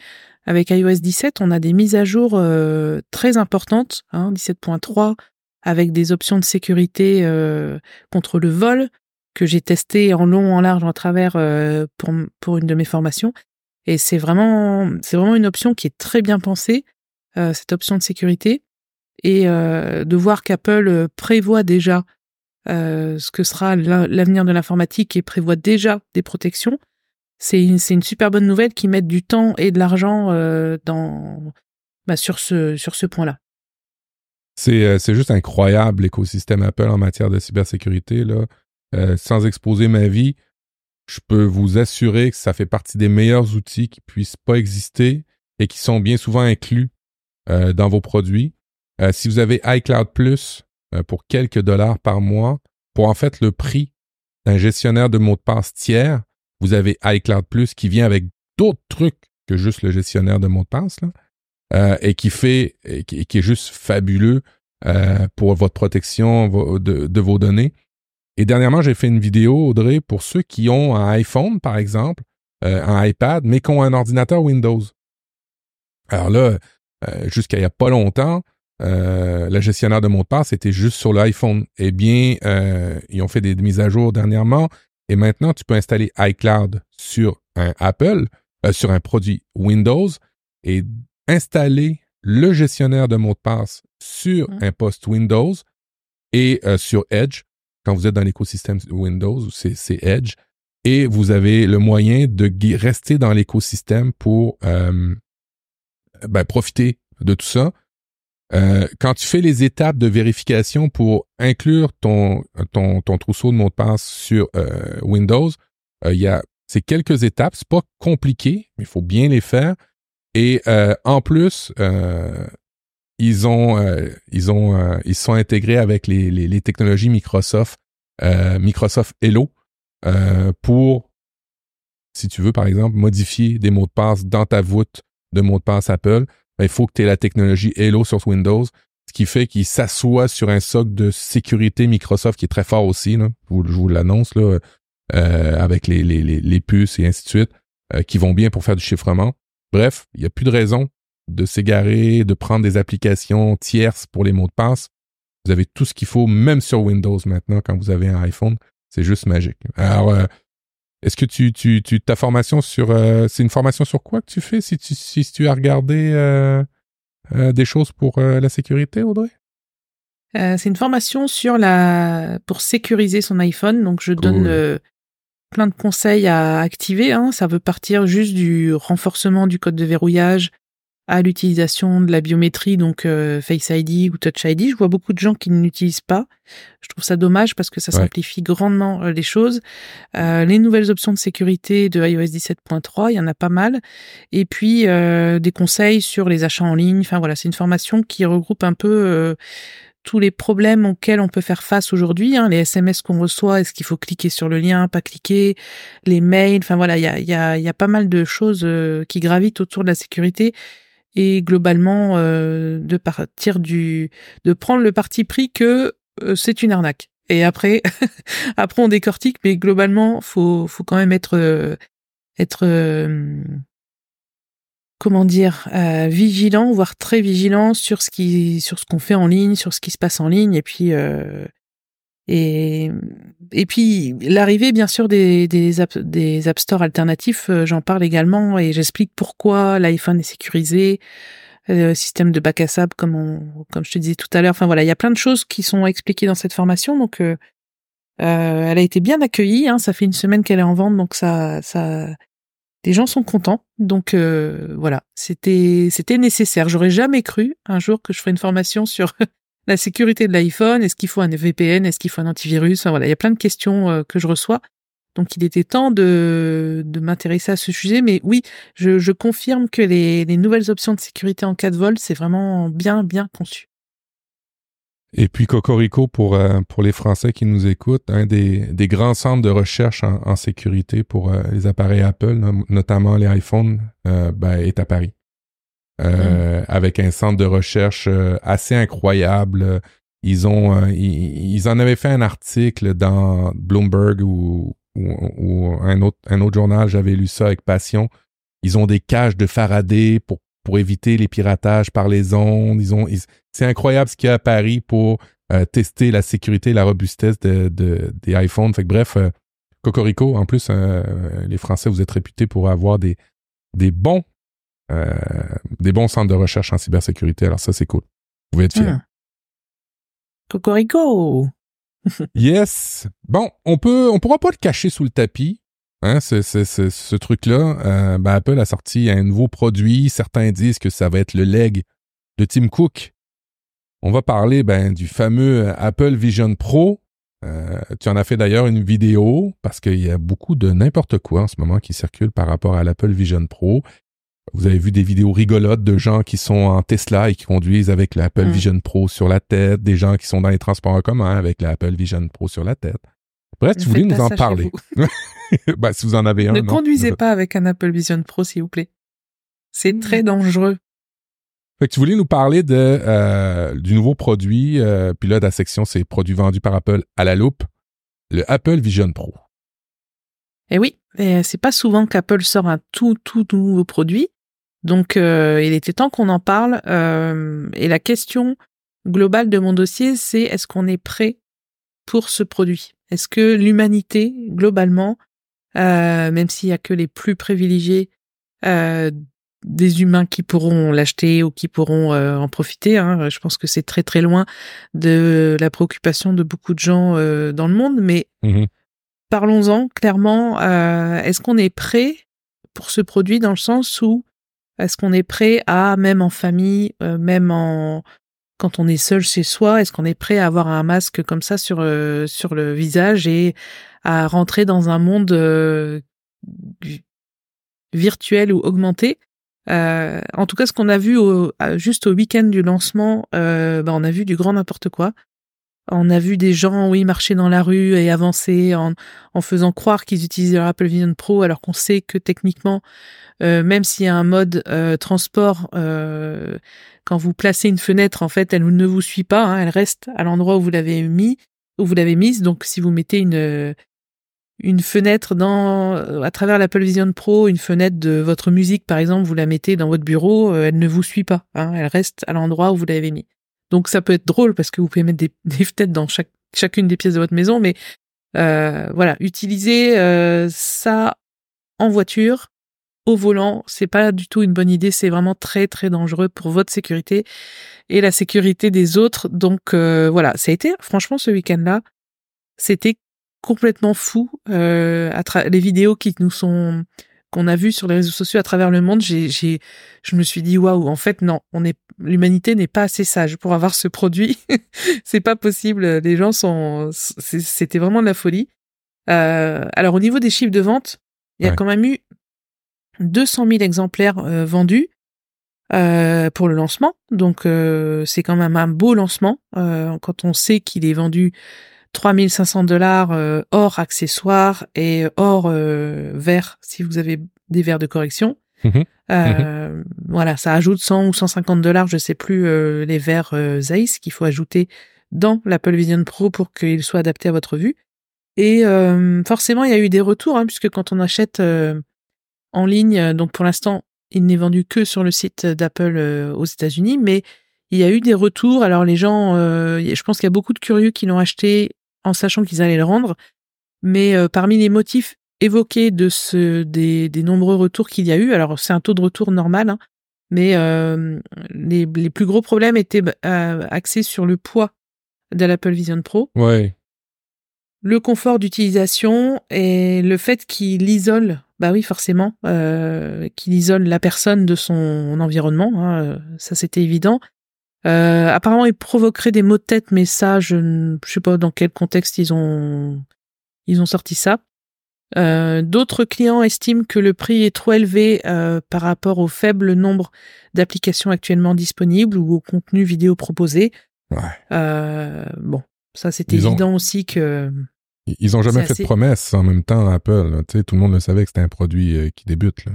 avec iOS 17, on a des mises à jour euh, très importantes, hein, 17.3, avec des options de sécurité contre le vol que j'ai testé en long, en large, en travers pour pour une de mes formations. Et c'est vraiment, c'est vraiment une option qui est très bien pensée, cette option de sécurité et euh, de voir qu'Apple euh, prévoit déjà euh, ce que sera l'avenir de l'informatique et prévoit déjà des protections, c'est une, super bonne nouvelle qui met du temps et de l'argent dans bah, sur ce sur ce point-là. C'est juste incroyable l'écosystème Apple en matière de cybersécurité là. sans exposer ma vie, je peux vous assurer que ça fait partie des meilleurs outils qui puissent pas exister et qui sont bien souvent inclus dans vos produits. Euh, si vous avez iCloud Plus euh, pour quelques dollars par mois, pour en fait le prix d'un gestionnaire de mots de passe tiers, vous avez iCloud Plus qui vient avec d'autres trucs que juste le gestionnaire de mots de passe, euh, et qui fait, qui, est juste fabuleux pour votre protection de, vos données. Et dernièrement, j'ai fait une vidéo, Audrey, pour ceux qui ont un iPhone, par exemple, un iPad, mais qui ont un ordinateur Windows. Alors là, jusqu'à il n'y a pas longtemps, euh, le gestionnaire de mots de passe était juste sur l'iPhone. Eh bien, euh, ils ont fait des mises à jour dernièrement et maintenant tu peux installer iCloud sur un Apple, euh, sur un produit Windows et installer le gestionnaire de mots de passe sur Mhm. un poste Windows et euh, sur Edge. Quand vous êtes dans l'écosystème Windows, c'est c'est Edge. Et vous avez le moyen de rester dans l'écosystème pour euh, ben, profiter de tout ça. Euh, quand tu fais les étapes de vérification pour inclure ton, ton, trousseau de mots de passe sur euh, Windows, euh, il y a c'est quelques étapes. C'est pas compliqué, mais il faut bien les faire. Et en plus, ils ont ils ont ils sont intégrés avec les, les, technologies Microsoft Microsoft Hello pour si tu veux par exemple modifier des mots de passe dans ta voûte de mots de passe Apple, ben, il faut que tu aies la technologie Hello sur Windows, ce qui fait qu'il s'assoit sur un socle de sécurité Microsoft qui est très fort aussi. Je, vous, vous l'annonce euh, avec les, les, les, les puces et ainsi de suite, euh, qui vont bien pour faire du chiffrement. Bref, il n'y a plus de raison de s'égarer, de prendre des applications tierces pour les mots de passe. Vous avez tout ce qu'il faut, même sur Windows maintenant, quand vous avez un iPhone. C'est juste magique. Alors, euh, est-ce que tu, tu, tu, ta formation sur, euh, c'est une formation sur quoi que tu fais si tu, si tu as regardé euh, euh, des choses pour la sécurité, Audrey? Euh, c'est une formation sur la pour sécuriser son iPhone. Donc je Cool. donne plein de conseils à activer. Hein. Ça veut partir juste du renforcement du code de verrouillage à l'utilisation de la biométrie, donc euh, Face ID ou Touch ID. Je vois beaucoup de gens qui ne l'utilisent pas. Je trouve ça dommage parce que ça Ouais. simplifie grandement euh, les choses. Euh, les nouvelles options de sécurité de iOS 17.3, il y en a pas mal. Et puis euh, des conseils sur les achats en ligne. Enfin voilà, c'est une formation qui regroupe un peu tous les problèmes auxquels on peut faire face aujourd'hui, hein, les SMS qu'on reçoit, est-ce qu'il faut cliquer sur le lien, pas cliquer, les mails, enfin voilà, il y a, il y, a, il y a pas mal de choses qui gravitent autour de la sécurité et globalement euh, de partir du, de prendre le parti pris que euh, c'est une arnaque. Et après, après on décortique, mais globalement, faut, faut quand même être, euh, être euh, comment dire, euh, vigilant, voire très vigilant sur ce qui, sur ce qu'on fait en ligne, sur ce qui se passe en ligne, et puis et puis l'arrivée bien sûr des des app, des app stores alternatifs, euh, j'en parle également et j'explique pourquoi l'iPhone est sécurisé, euh, système de bac à sable comme on, comme je te disais tout à l'heure. Enfin voilà, il y a plein de choses qui sont expliquées dans cette formation, donc euh, euh, elle a été bien accueillie. Hein, ça fait une semaine qu'elle est en vente, donc ça ça les gens sont contents. Donc euh, voilà, c'était c'était nécessaire. J'aurais jamais cru un jour que je ferais une formation sur la sécurité de l'iPhone. Est-ce qu'il faut un VPN Est-ce qu'il faut un antivirus Voilà, il y a plein de questions euh, que je reçois. Donc il était temps de, de m'intéresser à ce sujet. Mais oui, je, confirme que les, les nouvelles options de sécurité en cas de vol, c'est vraiment bien bien conçu. Et puis Cocorico pour euh, pour les Français qui nous écoutent, un des, grands centres de recherche en, sécurité pour euh, les appareils Apple, no- notamment les iPhones, ben, est à Paris. Euh, Avec un centre de recherche euh, assez incroyable. Ils ont euh, ils, ils en avaient fait un article dans Bloomberg ou, un autre un autre journal, j'avais lu ça avec passion. Ils ont des cages de Faraday pour pour éviter les piratages par les ondes. Ils ont, c'est incroyable ce qu'il y a à Paris pour euh, tester la sécurité et la robustesse de, de- des iPhones. Fait que bref, euh, Cocorico, en plus, euh, les Français, vous êtes réputés pour avoir des, des bons, des bons centres de recherche en cybersécurité. Alors ça, c'est cool. Vous pouvez être fiers. Hum. Cocorico Yes. Bon, on peut, on pourra pas le cacher sous le tapis. Hein, ce, ce, ce, ce truc-là, euh, ben, Apple a sorti un nouveau produit. Certains disent que ça va être le leg de Tim Cook. On va parler ben, du fameux Apple Vision Pro. Euh, tu en as fait d'ailleurs une vidéo parce qu'il y a beaucoup de n'importe quoi en ce moment qui circule par rapport à l'Apple Vision Pro. Vous avez vu des vidéos rigolotes de gens qui sont en Tesla et qui conduisent avec l'Apple Mm. Vision Pro sur la tête, des gens qui sont dans les transports en commun avec l'Apple Vision Pro sur la tête. Bref, tu voulais faites nous en parler. vous. ben, si vous en avez un. Ne non. conduisez pas avec un Apple Vision Pro, s'il vous plaît. C'est très dangereux. Fait que tu voulais nous parler de euh, du nouveau produit, euh, puis là, la section, c'est produits vendus par Apple à la loupe, le Apple Vision Pro. Et oui, et c'est pas souvent qu'Apple sort un tout tout nouveau produit. Donc euh, il était temps qu'on en parle. euh, et la question globale de mon dossier, c'est est-ce qu'on est prêt pour ce produit? Est-ce que l'humanité, globalement, euh, même s'il y a que les plus privilégiés, euh, des humains qui pourront l'acheter ou qui pourront euh, en profiter. Hein. Je pense que c'est très très loin de la préoccupation de beaucoup de gens euh, dans le monde. Mais Mhm. Parlons-en clairement. euh, est-ce qu'on est prêt pour ce produit dans le sens où est-ce qu'on est prêt à, même en famille, euh, même en quand on est seul chez soi, est-ce qu'on est prêt à avoir un masque comme ça sur euh, le visage et à rentrer dans un monde vi- virtuel ou augmenté? En tout cas, ce qu'on a vu juste au week-end du lancement, bah, on a vu du grand n'importe quoi. On a vu des gens, oui, marcher dans la rue et avancer en, faisant croire qu'ils utilisaient leur Apple Vision Pro, alors qu'on sait que techniquement, euh, même s'il y a un mode euh, transport, euh, quand vous placez une fenêtre, en fait, elle ne vous suit pas, hein, elle reste à l'endroit où vous l'avez mis, où vous l'avez mise. Donc, si vous mettez une une fenêtre dans à travers l'Apple Vision Pro, une fenêtre de votre musique, par exemple, vous la mettez dans votre bureau, elle ne vous suit pas, hein, elle reste à l'endroit où vous l'avez mis. Donc, ça peut être drôle parce que vous pouvez mettre des, des fenêtres dans chaque chacune des pièces de votre maison, mais euh, voilà, utiliser euh, ça en voiture, au volant, c'est pas du tout une bonne idée. C'est vraiment très très dangereux pour votre sécurité et la sécurité des autres. Donc euh, voilà, ça a été franchement ce week-end-là, c'était complètement fou. Euh, à les vidéos qui nous sont qu'on a vues sur les réseaux sociaux à travers le monde, j'ai, j'ai, je me suis dit waouh, en fait non, on est, l'humanité n'est pas assez sage pour avoir ce produit. c'est pas possible. Les gens sont, c'était vraiment de la folie. Euh, alors au niveau des chiffres de vente, il y a Ouais. quand même eu 200 000 exemplaires euh, vendus euh, pour le lancement. Donc euh, c'est quand même un beau lancement euh, quand on sait qu'il est vendu 3500 dollars euh, hors accessoires et hors euh, verre si vous avez des verres de correction. Mhm. Euh, Voilà, ça ajoute 100 ou 150 dollars, je sais plus, euh, les verres euh, Zeiss qu'il faut ajouter dans l'Apple Vision Pro pour qu'il soit adapté à votre vue. Et euh, forcément, il y a eu des retours, hein, puisque quand on achète en ligne, donc pour l'instant, il n'est vendu que sur le site d'Apple aux États-Unis, mais il y a eu des retours. Alors les gens, je pense qu'il y a beaucoup de curieux qui l'ont acheté en sachant qu'ils allaient le rendre, mais parmi les motifs évoqués de ce des, des nombreux retours qu'il y a eu, alors c'est un taux de retour normal, hein, mais euh, les, les plus gros problèmes étaient euh, axés sur le poids de l'Apple Vision Pro Ouais. le confort d'utilisation et le fait qu'il isole, bah oui forcément, euh, qu'il isole la personne de son environnement, hein, ça c'était évident. Apparemment, il provoquerait des maux de tête, mais ça, je ne sais pas dans quel contexte ils ont ils ont sorti ça. Euh, D'autres clients estiment que le prix est trop élevé euh, par rapport au faible nombre d'applications actuellement disponibles ou au contenu vidéo proposé. Ouais. Euh, bon, ça ont- évident aussi que Ils- Ils ont jamais C'est fait assez- de promesses en même temps, Apple. là. Tu sais, tout le monde le savait que c'était un produit euh, qui débute. Là.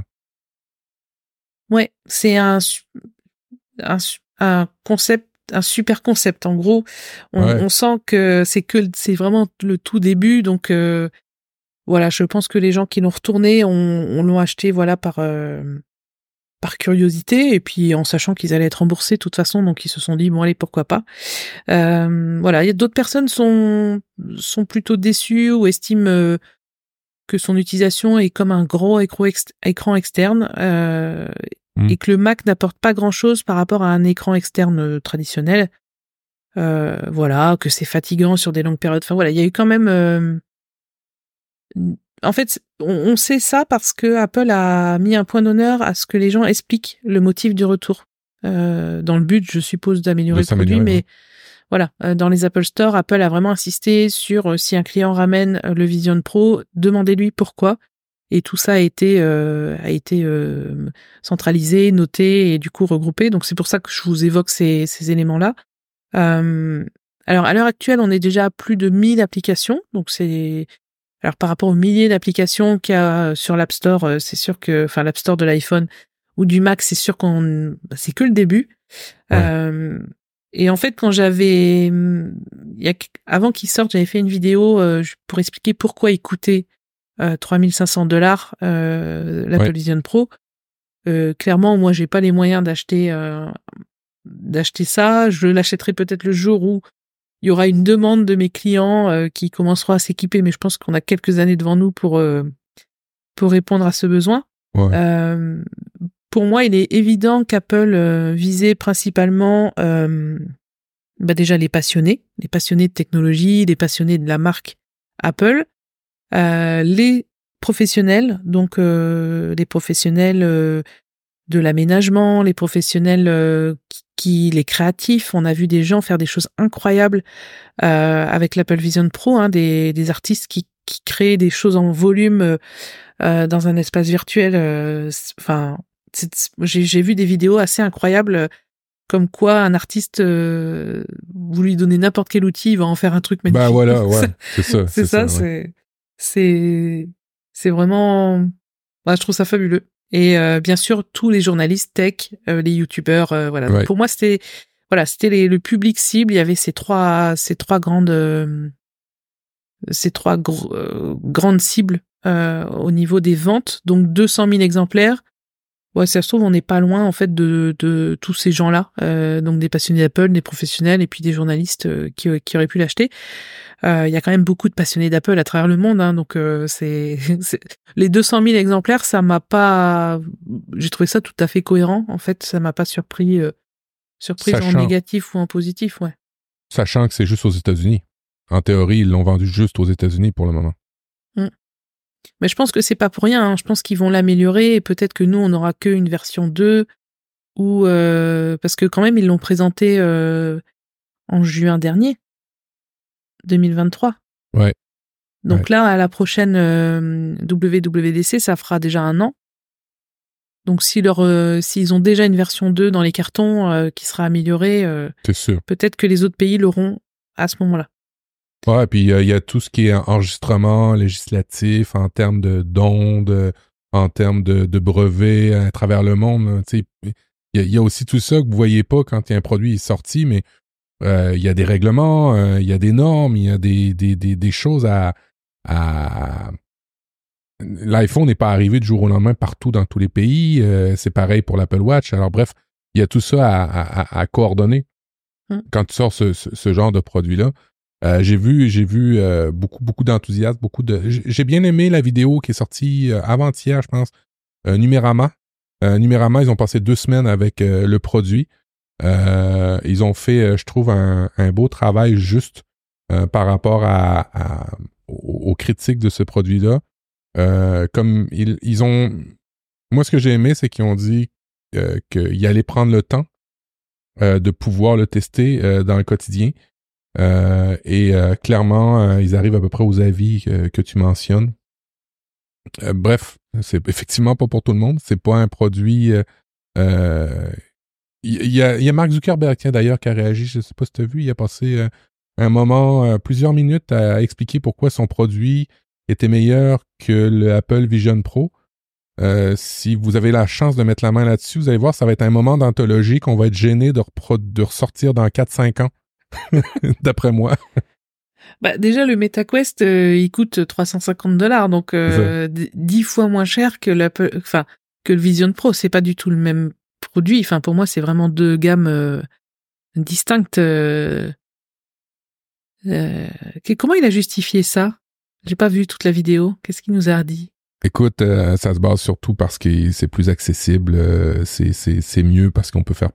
Ouais, c'est un, un, un concept, un super concept. En gros, on, Ouais. on sent que c'est que c'est vraiment le tout début. Donc euh, voilà, je pense que les gens qui l'ont retourné, on, on l'ont acheté voilà par euh, par curiosité et puis en sachant qu'ils allaient être remboursés de toute façon, donc ils se sont dit bon allez pourquoi pas. Euh, voilà, il y a d'autres personnes sont sont plutôt déçues ou estiment euh, que son utilisation est comme un gros écran, ex- écran externe euh, Mm. et que le Mac n'apporte pas grand-chose par rapport à un écran externe euh, traditionnel. Euh, voilà, que c'est fatigant sur des longues périodes. Enfin voilà, il y a eu quand même. euh, En fait, on, on sait ça parce que Apple a mis un point d'honneur à ce que les gens expliquent le motif du retour. Euh, dans le but, je suppose, d'améliorer le produit, mais ouais. voilà, euh, dans les Apple Store, Apple a vraiment insisté sur euh, si un client ramène euh, le Vision Pro, demandez-lui pourquoi. Et tout ça a été euh, a été euh, centralisé, noté et du coup regroupé. Donc c'est pour ça que je vous évoque ces, ces éléments-là. Euh, alors à l'heure actuelle, on est déjà à plus de 1000 applications. Donc c'est alors par rapport aux milliers d'applications qu'il y a sur l'App Store, euh, c'est sûr que enfin l'App Store de l'iPhone ou du Mac, c'est sûr qu'on bah, c'est que le début. Ouais. Euh, et en fait, quand j'avais, a, avant qu'il sorte, j'avais fait une vidéo euh, pour expliquer pourquoi il coûtait euh, 3500 dollars euh, l'Apple Ouais. Vision Pro. Euh, clairement, moi, j'ai pas les moyens d'acheter euh, d'acheter ça. Je l'achèterai peut-être le jour où il y aura une demande de mes clients euh, qui commenceront à s'équiper, mais je pense qu'on a quelques années devant nous pour euh, pour répondre à ce besoin. Ouais. Euh, pour moi, il est évident qu'Apple visait principalement bah déjà les passionnés, les passionnés de technologie, les passionnés de la marque Apple, les professionnels, donc les professionnels de l'aménagement, les professionnels euh, qui, les créatifs. On a vu des gens faire des choses incroyables avec l'Apple Vision Pro, hein, des, des artistes qui, qui créent des choses en volume dans un espace virtuel. Enfin, j'ai vu des vidéos assez incroyables comme quoi un artiste, euh, vous lui donnez n'importe quel outil, il va en faire un truc magnifique. Bah voilà, ouais, c'est ça. c'est ça, c'est c'est c'est vraiment, bah, je trouve ça fabuleux. Et euh, bien sûr, tous les journalistes tech, euh, les youtubeurs, euh, voilà. Ouais. Pour moi, c'était voilà, c'était le public cible. Il y avait ces trois ces trois grandes euh, ces trois grandes cibles euh, au niveau des ventes. Donc 200 000 exemplaires. Ouais, ça se trouve, on n'est pas loin en fait de, de tous ces gens-là, euh, donc des passionnés d'Apple, des professionnels et puis des journalistes euh, qui, qui auraient pu l'acheter. Euh, Il y a quand même beaucoup de passionnés d'Apple à travers le monde, hein, donc euh, c'est les 200 000 exemplaires, ça m'a pas, j'ai trouvé ça tout à fait cohérent. En fait, ça m'a pas surpris, euh, surpris en négatif ou en positif, ouais. Sachant que c'est juste aux États-Unis. En théorie, ils l'ont vendu juste aux États-Unis pour le moment. Mais je pense que c'est pas pour rien. hein. Je pense qu'ils vont l'améliorer et peut-être que nous, on n'aura qu'une version 2 ou euh, parce que quand même, ils l'ont présenté euh, en juin dernier, 2023. Ouais. Donc Ouais. là, à la prochaine euh, WWDC, ça fera déjà un an. Donc si leur, euh, s'ils ont déjà une version 2 dans les cartons euh, qui sera améliorée, euh, sûr. peut-être que les autres pays l'auront à ce moment-là. Ouais, puis euh, il y a tout ce qui est enregistrement législatif en termes de d'ondes, euh, en termes de, de brevets à travers le monde. sais. Il y, a- il y a aussi tout ça que vous voyez pas quand il y a un produit est sorti, mais euh, il y a des règlements, euh, il y a des normes, il y a des, des, des, des choses à... à... L'iPhone n'est pas arrivé du jour au lendemain partout dans tous les pays. c'est pareil pour l'Apple Watch. Alors bref, il y a tout ça à, à, à- à coordonner Mm. quand tu sors ce, ce, ce genre de produit-là. Euh, j'ai vu, j'ai vu euh, beaucoup, beaucoup d'enthousiasme, beaucoup de. J'ai bien aimé la vidéo qui est sortie euh, avant-hier, je pense. Numérama. Numérama, ils ont passé deux semaines avec le produit. Ils ont fait, je trouve, un, beau travail juste par rapport à, aux, critiques de ce produit-là. Comme ils, ils ont, moi, ce que j'ai aimé, c'est qu'ils ont dit qu'ils allaient prendre le temps de pouvoir le tester dans le quotidien. Euh, et euh, clairement, euh, ils arrivent à peu près aux avis que, tu mentionnes. Bref, c'est effectivement pas pour tout le monde. C'est pas un produit. Il y, a, a Mark Zuckerberg, d'ailleurs, qui a réagi. Je sais pas si tu as vu. Il a passé un moment, plusieurs minutes, à expliquer pourquoi son produit était meilleur que le Apple Vision Pro. Si vous avez la chance de mettre la main là-dessus, vous allez voir, ça va être un moment d'anthologie qu'on va être gêné de ressortir dans 4-5 ans, d'après moi. Bah, déjà, le MetaQuest, euh, il coûte 350 dollars, donc euh, d- 10 fois moins cher que l'Apple, enfin, que le Vision Pro. C'est pas du tout le même produit. Enfin, pour moi, c'est vraiment deux gammes euh, distinctes. euh. Comment il a justifié ça? J'ai pas vu toute la vidéo. Qu'est-ce qu'il nous a dit? Écoute, euh, ça se base surtout parce que c'est plus accessible, euh, c'est, mieux parce qu'on peut faire,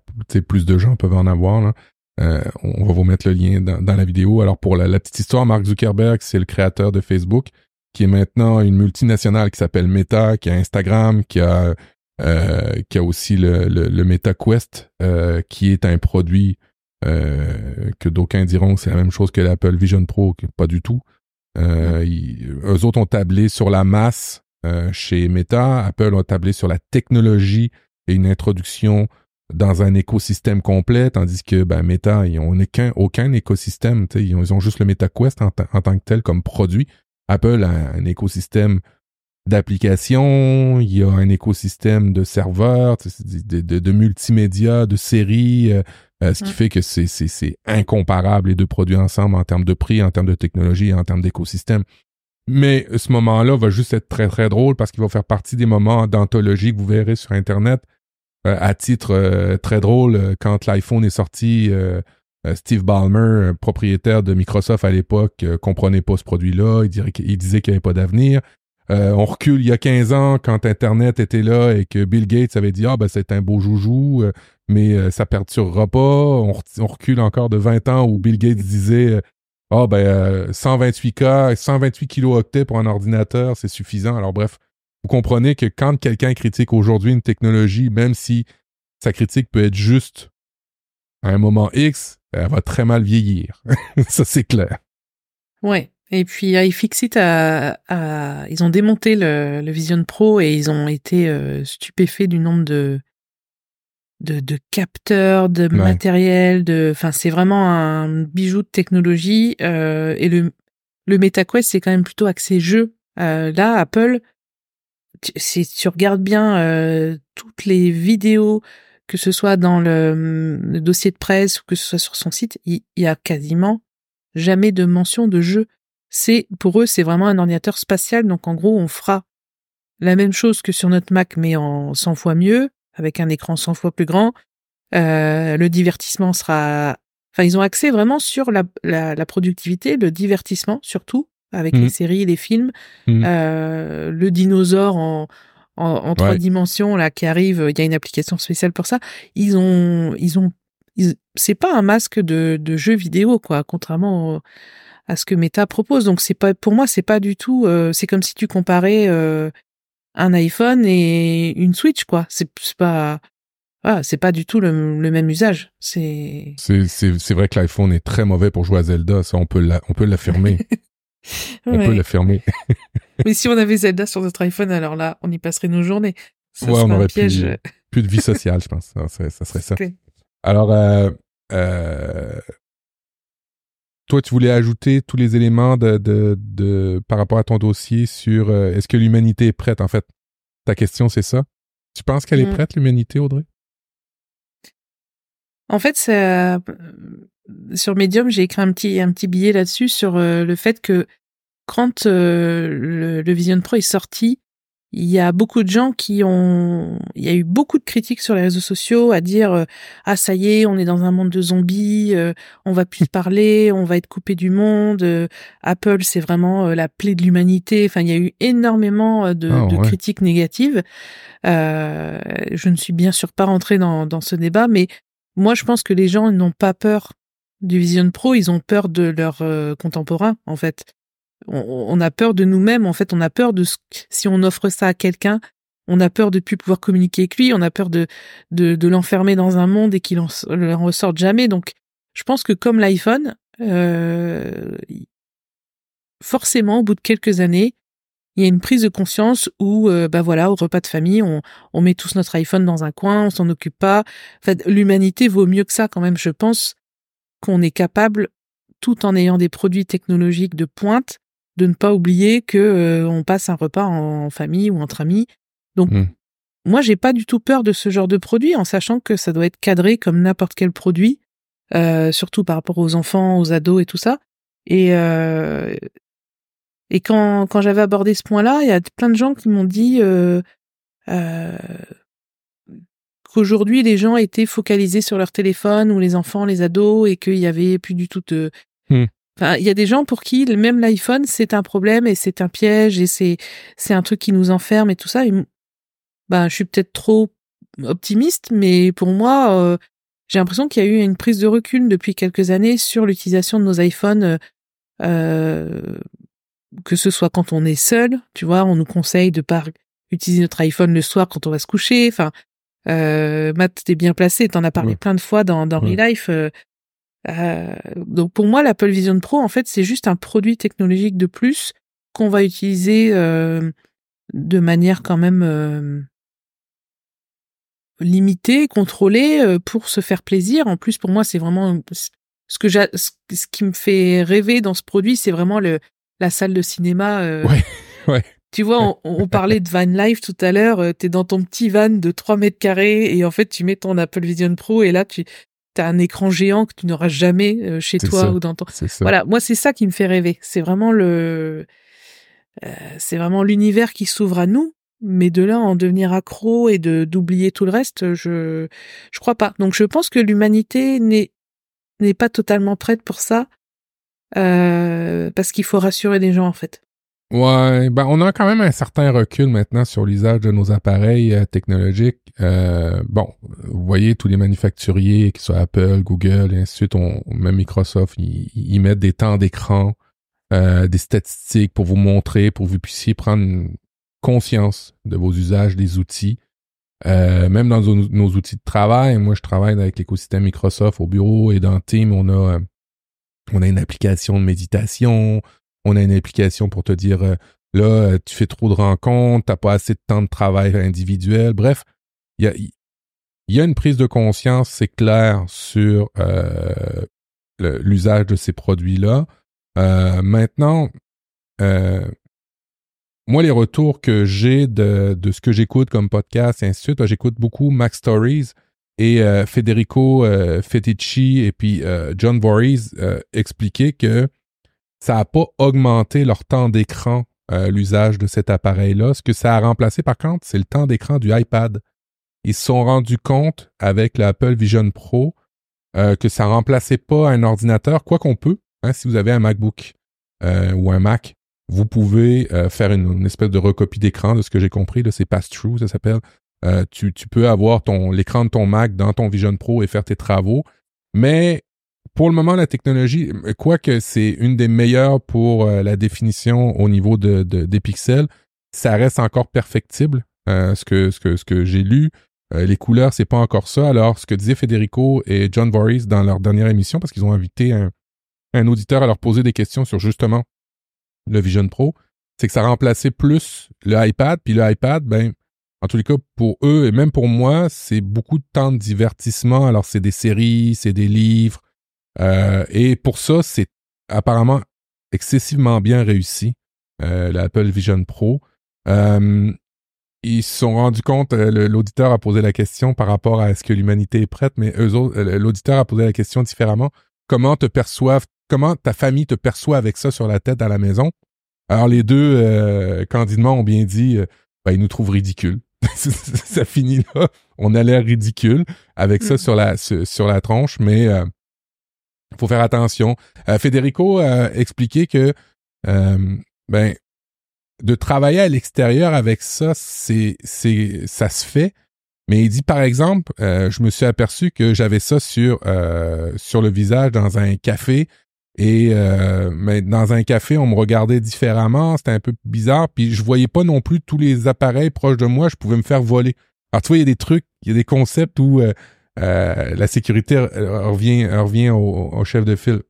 plus de gens peuvent en avoir. Là. Euh, on va vous mettre le lien dans, dans la vidéo. Alors pour la, la petite histoire, Mark Zuckerberg, c'est le créateur de Facebook, qui est maintenant une multinationale qui s'appelle Meta, qui a Instagram, qui a, euh, qui a aussi le, le, le Meta Quest, euh, qui est un produit que d'aucuns diront que c'est la même chose que l'Apple Vision Pro, que pas du tout. Euh, ils- eux autres ont tablé sur la masse chez Meta. Apple a tablé sur la technologie et une introduction dans un écosystème complet, tandis que ben, Meta, ils ont aucun, aucun écosystème. Ils ont, ils ont juste le MetaQuest en, ta- en tant que tel comme produit. Apple a un écosystème d'applications, il y a un écosystème de serveurs, de, de, de multimédia, de séries, euh, euh, ce qui fait que c'est incomparable les deux produits ensemble en termes de prix, en termes de technologie et en termes d'écosystème. Mais ce moment-là va juste être très très drôle parce qu'il va faire partie des moments d'anthologie que vous verrez sur Internet. Euh, à titre euh, très drôle, euh, quand l'iPhone est sorti, Steve Ballmer, propriétaire de Microsoft à l'époque, comprenait pas ce produit-là. Il, disait qu'il n'y avait pas d'avenir. On recule il y a 15 ans quand Internet était là et que Bill Gates avait dit ah ben c'est un beau joujou, mais euh, ça perturbera pas. On, on, recule encore de 20 ans où Bill Gates disait ah ben 128K, 128 kilooctets pour un ordinateur, c'est suffisant. Alors bref, vous comprenez que quand quelqu'un critique aujourd'hui une technologie, même si sa critique peut être juste à un moment X, elle va très mal vieillir. ça c'est clair. Ouais. Et puis iFixit a, a, ils ont démonté le, le, Vision Pro et ils ont été euh, stupéfaits du nombre de de, de capteurs, de matériel, de, enfin c'est vraiment un bijou de technologie. Euh, et le le MetaQuest c'est quand même plutôt axé jeu. Euh, là, Apple, si tu regardes bien euh, toutes les vidéos, que ce soit dans le, dossier de presse ou que ce soit sur son site, il, il y a quasiment jamais de mention de jeu. C'est pour eux c'est vraiment un ordinateur spatial donc en gros on fera la même chose que sur notre Mac mais en 100 fois mieux avec un écran 100 fois plus grand. Euh, le divertissement sera enfin ils ont accès vraiment sur la, la, la productivité le divertissement surtout avec les mmh. séries les films mmh. euh, le dinosaure en en, en trois dimensions là qui arrive il y a une application spéciale pour ça ils ont ils ont c'est pas un masque de, de jeux vidéo quoi contrairement au, à ce que Meta propose. Donc c'est pas pour moi c'est pas du tout. Euh, c'est comme si tu comparais euh, un iPhone et une Switch quoi. C'est pas voilà, c'est pas du tout le, le même usage. C'est c'est vrai que l'iPhone est très mauvais pour jouer à Zelda. Ça on peut la, on peut l'affirmer. on ouais. peut l'affirmer. Mais si on avait Zelda sur notre iPhone, alors là, on y passerait nos journées. Ça ouais, on aurait plus, plus, de vie sociale, je pense. Ça, ça serait ça. Alors, euh, euh, toi, tu voulais ajouter tous les éléments de, de, de par rapport à ton dossier sur euh, est-ce que l'humanité est prête, en fait? Ta question, c'est ça? Tu penses qu'elle mmh. est prête, l'humanité, Audrey? En fait, ça, sur Medium, j'ai écrit un petit, un petit billet là-dessus sur euh, le fait que quand euh, le, le, Vision Pro est sorti, il y a beaucoup de gens qui ont, il y a eu beaucoup de critiques sur les réseaux sociaux à dire euh, ah ça y est, on est dans un monde de zombies, on va plus parler, on va être coupé du monde. Apple c'est vraiment la plaie de l'humanité. Enfin il y a eu énormément de, oh, de ouais. critiques négatives. Je ne suis bien sûr pas rentrée dans, dans ce débat, mais moi je pense que les gens n'ont pas peur du Vision Pro, ils ont peur de leurs contemporains en fait on, a peur de nous-mêmes. En fait, on a peur de ce, si on offre ça à quelqu'un, on a peur de plus pouvoir communiquer avec lui. On a peur de de, de l'enfermer dans un monde et qu'il en, en ressorte jamais. Donc, je pense que comme l'iPhone, euh, forcément, au bout de quelques années, il y a une prise de conscience où, euh, bah voilà, au repas de famille, on, on met tous notre iPhone dans un coin, on s'en occupe pas. En fait, l'humanité vaut mieux que ça quand même. Je pense qu'on est capable, tout en ayant des produits technologiques de pointe, de ne pas oublier que euh, on passe un repas en, en, famille ou entre amis. Donc mmh. moi j'ai pas du tout peur de ce genre de produit en sachant que ça doit être cadré comme n'importe quel produit, euh, surtout par rapport aux enfants, aux ados et tout ça. Et euh, et quand quand j'avais abordé ce point-là, il y a plein de gens qui m'ont dit qu'aujourd'hui les gens étaient focalisés sur leur téléphone ou les enfants, les ados et qu'il y avait plus du tout de mmh. Enfin, il y a des gens pour qui même l'iPhone c'est un problème et c'est un piège et c'est c'est un truc qui nous enferme et tout ça. Et, ben, je suis peut-être trop optimiste, mais pour moi, euh, j'ai l'impression qu'il y a eu une prise de recul depuis quelques années sur l'utilisation de nos iPhones. Euh, que ce soit quand on est seul, tu vois, on nous conseille de pas utiliser notre iPhone le soir quand on va se coucher. Enfin, euh, Matt, t'es bien placé, t'en as parlé ouais. plein de fois dans dans ouais. Life. Euh, euh, donc pour moi, l'Apple Vision Pro, en fait, c'est juste un produit technologique de plus qu'on va utiliser euh, de manière quand même euh, limitée, contrôlée, euh, pour se faire plaisir. En plus, pour moi, c'est vraiment ce que j'ai, ce qui me fait rêver dans ce produit, c'est vraiment le la salle de cinéma. Euh, ouais, ouais. Tu vois, on, on, parlait de van life tout à l'heure. Euh, t'es dans ton petit van de 3 mètres carrés et en fait, tu mets ton Apple Vision Pro et là, tu t'as un écran géant que tu n'auras jamais euh, chez toi ça, ou dans ton. Voilà, moi c'est ça qui me fait rêver. C'est vraiment le, euh, c'est vraiment l'univers qui s'ouvre à nous. Mais de là en devenir accro et de d'oublier tout le reste, je je crois pas. Donc je pense que l'humanité n'est n'est pas totalement prête pour ça euh, parce qu'il faut rassurer les gens en fait. Ouais, ben on a quand même un certain recul maintenant sur l'usage de nos appareils euh, technologiques. Euh, bon, vous voyez tous les manufacturiers, qui soient Apple, Google, et ainsi de suite, on, même Microsoft, ils, mettent des temps d'écran, euh, des statistiques pour vous montrer, pour que vous puissiez prendre conscience de vos usages des outils. même dans nos, outils de travail, moi je travaille avec l'écosystème Microsoft au bureau et dans Team, on a on a une application de méditation, on a une application pour te dire euh, là, euh, tu fais trop de rencontres, t'as pas assez de temps de travail individuel. Bref, il y a, une prise de conscience, c'est clair, sur euh, l'usage de ces produits-là. maintenant, moi, les retours que j'ai de, ce que j'écoute comme podcast et ainsi de suite, j'écoute beaucoup Mac Stories et Federico Fetici et puis John Voorhees expliquaient que ça n'a pas augmenté leur temps d'écran, euh, l'usage de cet appareil-là. Ce que ça a remplacé, par contre, c'est le temps d'écran du iPad. Ils se sont rendus compte avec l'Apple Vision Pro euh, que ça remplaçait pas un ordinateur, quoi qu'on peut. Hein, si vous avez un MacBook euh, ou un Mac, vous pouvez faire une, espèce de recopie d'écran de ce que j'ai compris. C'est pass-through, ça s'appelle. tu, peux avoir l'écran de ton Mac dans ton Vision Pro et faire tes travaux. Mais pour le moment, la technologie, quoique c'est une des meilleures pour euh, la définition au niveau de, des pixels, ça reste encore perfectible. Euh, ce que, ce que, ce que j'ai lu, euh, les couleurs, c'est pas encore ça. Alors, ce que disaient Federico et John Voorhees dans leur dernière émission, parce qu'ils ont invité un, auditeur à leur poser des questions sur justement le Vision Pro, c'est que ça remplaçait plus le iPad. Puis le iPad, ben, en tous les cas, pour eux et même pour moi, c'est beaucoup de temps de divertissement. Alors, c'est des séries, c'est des livres, euh, et pour ça, c'est apparemment excessivement bien réussi, euh, l'Apple Vision Pro. Euh, ils se sont rendus compte, l'auditeur a posé la question par rapport à est-ce que l'humanité est prête, mais eux autres, l'auditeur a posé la question différemment. Comment te perçoivent, comment ta famille te perçoit avec ça sur la tête à la maison? Alors les deux candidement ont bien dit, ben, ils nous trouvent ridicules. ça finit là. On a l'air ridicule avec ça mm. sur la sur, la tronche, mais faut faire attention. Euh, Federico a expliqué que euh, ben de travailler à l'extérieur avec ça, c'est c'est ça se fait. Mais il dit par exemple, euh, je me suis aperçu que j'avais ça sur sur le visage dans un café et mais dans un café on me regardait différemment, c'était un peu bizarre. Puis je voyais pas non plus tous les appareils proches de moi, je pouvais me faire voler. Alors tu vois, il y a des trucs, il y a des concepts où euh, la sécurité revient, revient au, chef de file.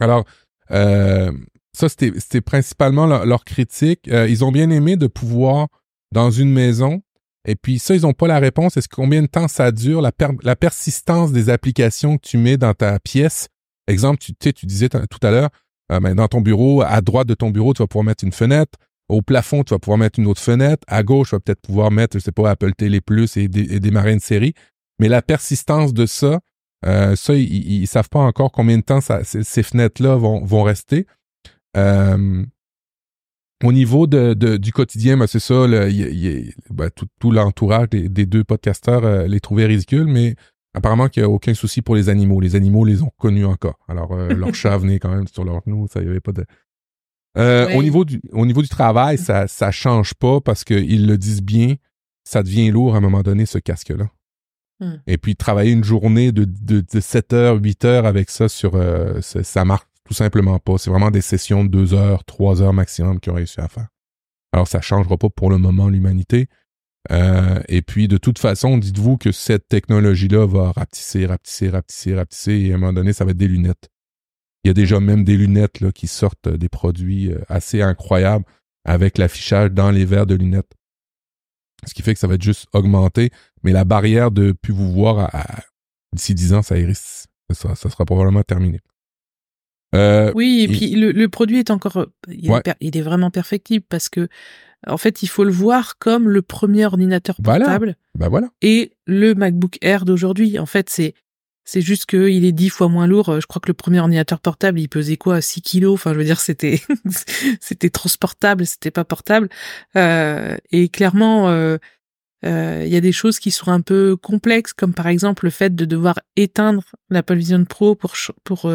Alors, euh, ça, c'était principalement leur, critique. Euh, ils ont bien aimé de pouvoir, dans une maison, et puis ça, ils n'ont pas la réponse. Est-ce combien de temps ça dure, la, la persistance des applications que tu mets dans ta pièce? Exemple, tu, tu disais tout à l'heure, ben, dans ton bureau, à droite de ton bureau, tu vas pouvoir mettre une fenêtre. Au plafond, tu vas pouvoir mettre une autre fenêtre. À gauche, tu vas peut-être pouvoir mettre, je sais pas, Apple Télé Plus et démarrer une série. Mais la persistance de ça, euh, ça, ils, ne savent pas encore combien de temps ça, ces, fenêtres-là vont, vont rester. Euh, au niveau de, du quotidien, ben c'est ça, ben, tout, l'entourage des, deux podcasteurs euh, les trouvait ridicules, mais apparemment qu'il n'y a aucun souci pour les animaux. Les animaux les ont connus encore. Alors, leur chat venait quand même sur leur genoux, ça y avait pas de... Au niveau du au niveau du travail, ça ça change pas parce qu'ils le disent bien, ça devient lourd à un moment donné ce casque Hmm. Et puis travailler une journée de, de, de 7 heures, 8 heures avec ça sur euh, ça, marche tout simplement pas. C'est vraiment des sessions de 2 heures, 3 heures maximum qu'ils ont réussi à faire. Alors ça changera pas pour le moment l'humanité. Euh, et puis de toute façon, dites-vous que cette technologie-là va rapetisser, rapetisser, rapetisser, rapetisser, et à un moment donné, ça va être des lunettes. Il y a déjà même des lunettes qui sortent des produits euh, assez incroyables avec l'affichage dans les verres de lunettes. Ce qui fait que ça va être juste augmenté. Mais la barrière de plus vous voir d'ici 10 ans, ça, ça, ça sera probablement terminé. Euh, oui, et, puis le, produit est encore, il, est, vraiment perfectible parce que, en fait, il faut le voir comme le premier ordinateur portable. Bah voilà. Et le MacBook Air d'aujourd'hui, en fait, c'est c'est juste qu'il est dix fois moins lourd. Je crois que le premier ordinateur portable, il pesait quoi, 6 kilos? Enfin, je veux dire, c'était c'était transportable, c'était pas portable. Euh, et clairement, euh, euh, il y a des choses qui sont un peu complexes, comme par exemple le fait de devoir éteindre l'Apple Vision Pro pour pour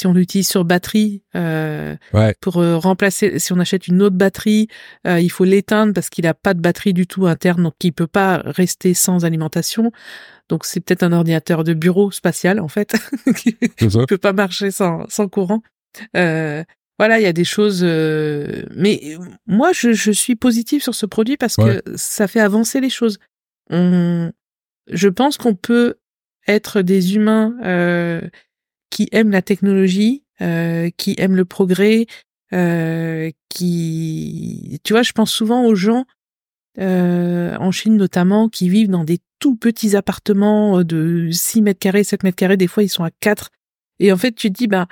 si on l'utilise sur batterie, euh, Ouais. pour euh, remplacer, si on achète une autre batterie, euh, il faut l'éteindre parce qu'il a pas de batterie du tout interne, donc il peut pas rester sans alimentation. Donc c'est peut-être un ordinateur de bureau spatial en fait, qui ça. peut pas marcher sans, sans courant. Euh, voilà, il y a des choses. euh, Mais moi, je, je suis positive sur ce produit parce Ouais. que ça fait avancer les choses. On... Je pense qu'on peut être des humains euh, qui aiment la technologie, euh, qui aiment le progrès, euh, qui, tu vois, je pense souvent aux gens euh, en Chine notamment qui vivent dans des tout petits appartements de 6 mètres carrés, 7 mètres carrés, des fois ils sont à 4. Et en fait, tu te dis, bah,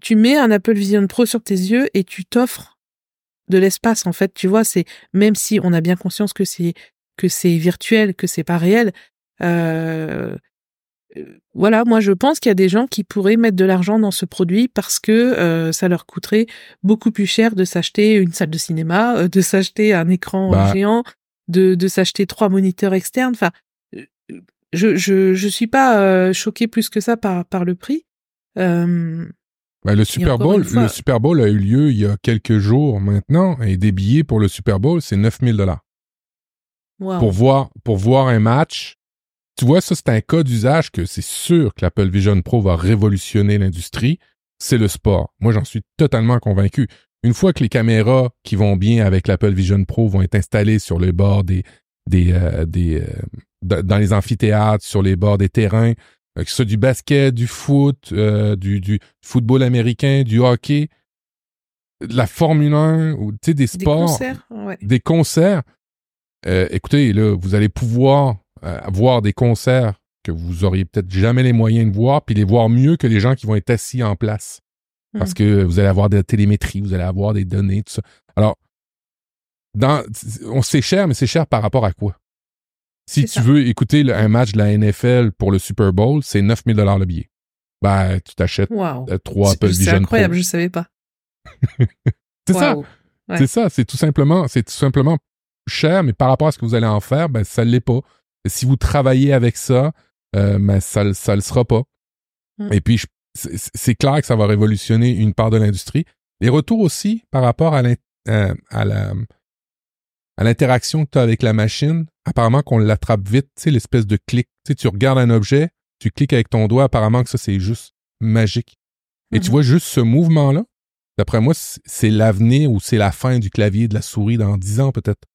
tu mets un Apple Vision Pro sur tes yeux et tu t'offres de l'espace, en fait, tu vois, c'est, même si on a bien conscience que c'est, que c'est virtuel, que c'est pas réel, voilà, moi je pense qu'il y a des gens qui pourraient mettre de l'argent dans ce produit parce que euh, ça leur coûterait beaucoup plus cher de s'acheter une salle de cinéma, euh, de s'acheter un écran euh, Bah. géant, de, de s'acheter trois moniteurs externes. Enfin, euh, je je je suis pas euh, choquée plus que ça par par le prix. Euh, Ben, le Super Bowl, fois- le Super Bowl a eu lieu il y a quelques jours maintenant, et des billets pour le Super Bowl, c'est 9000 dollars. wow. Pour voir, pour voir un match. Tu vois, ça, c'est un cas d'usage que c'est sûr que l'Apple Vision Pro va révolutionner l'industrie. C'est le sport. Moi, j'en suis totalement convaincu. Une fois que les caméras qui vont bien avec l'Apple Vision Pro vont être installées sur les bords des, des, euh, des, euh, dans les amphithéâtres, sur les bords des terrains, euh, que ce soit du basket, du foot, euh, du, du football américain, du hockey, de la Formule 1, ou tu sais, des des sports concerts, ouais. des concerts. Euh, écoutez, là, vous allez pouvoir euh, voir des concerts que vous auriez peut-être jamais les moyens de voir, puis les voir mieux que les gens qui vont être assis en place. Parce Mhm. que vous allez avoir de la télémétrie, vous allez avoir des données, tout ça. Alors, dans, on c'est cher, mais c'est cher par rapport à quoi? Si C'est tu ça. veux écouter le- un match de la NFL pour le Super Bowl, c'est 9000 dollars le billet. Ben, tu t'achètes Waouh. euh, trois Apple C'est Vision incroyable, Pro. je savais pas. C'est ça. Ouais. C'est ça, c'est tout simplement, c'est tout simplement cher, mais par rapport à ce que vous allez en faire, ben ça l'est pas. Si vous travaillez avec ça, euh, ben ça, ça le sera pas. Mm. Et puis c'est clair que ça va révolutionner une part de l'industrie. Les retours aussi par rapport à euh, à la à l'interaction que tu as avec la machine, apparemment qu'on l'attrape vite, tu sais, l'espèce de clic. Tu sais, tu regardes un objet, tu cliques avec ton doigt, apparemment que ça, c'est juste magique. Et tu Mhm. vois juste ce mouvement-là, d'après moi, c'est l'avenir ou c'est la fin du clavier de la souris dans 10 ans peut-être.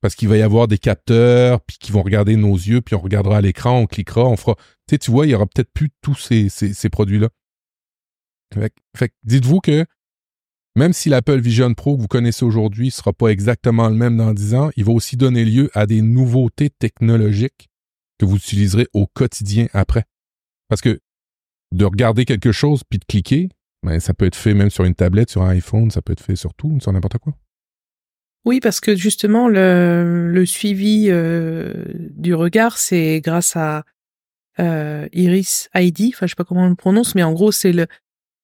Parce qu'il va y avoir des capteurs, puis qui vont regarder nos yeux, puis on regardera à l'écran, on cliquera, on fera... Tu sais, tu vois, il y aura peut-être plus tous ces, produits-là. Fait, fait dites-vous que même si l'Apple Vision Pro que vous connaissez aujourd'hui sera pas exactement le même dans 10 ans, il va aussi donner lieu à des nouveautés technologiques que vous utiliserez au quotidien après. Parce que de regarder quelque chose puis de cliquer, ben, ça peut être fait même sur une tablette, sur un iPhone, ça peut être fait sur tout, sur n'importe quoi. Oui, parce que justement, le, le suivi euh, du regard, c'est grâce à euh, Iris ID, enfin je sais pas comment on le prononce, mais en gros c'est le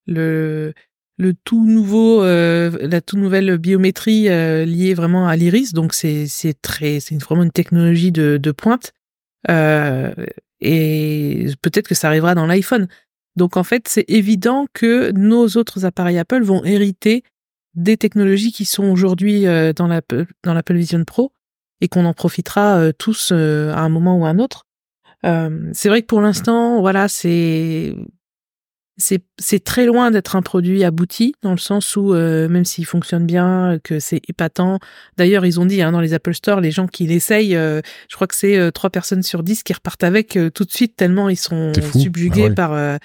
le le tout nouveau euh, la toute nouvelle biométrie euh, liée vraiment à l'iris, donc c'est c'est très c'est vraiment une technologie de, de pointe. Euh, et peut-être que ça arrivera dans l'iPhone. Donc en fait c'est évident que nos autres appareils Apple vont hériter des technologies qui sont aujourd'hui euh, dans l'Apple dans l'Apple Vision Pro et qu'on en profitera euh, tous euh, à un moment ou à un autre. Euh, c'est vrai que pour l'instant, voilà, c'est c'est c'est très loin d'être un produit abouti dans le sens où euh, même s'il fonctionne bien, que c'est épatant. D'ailleurs, ils ont dit hein, dans les Apple Store, les gens qui l'essayent, euh, je crois que c'est euh, trois personnes sur dix qui repartent avec euh, tout de suite tellement ils sont subjugués Ah ouais. par euh,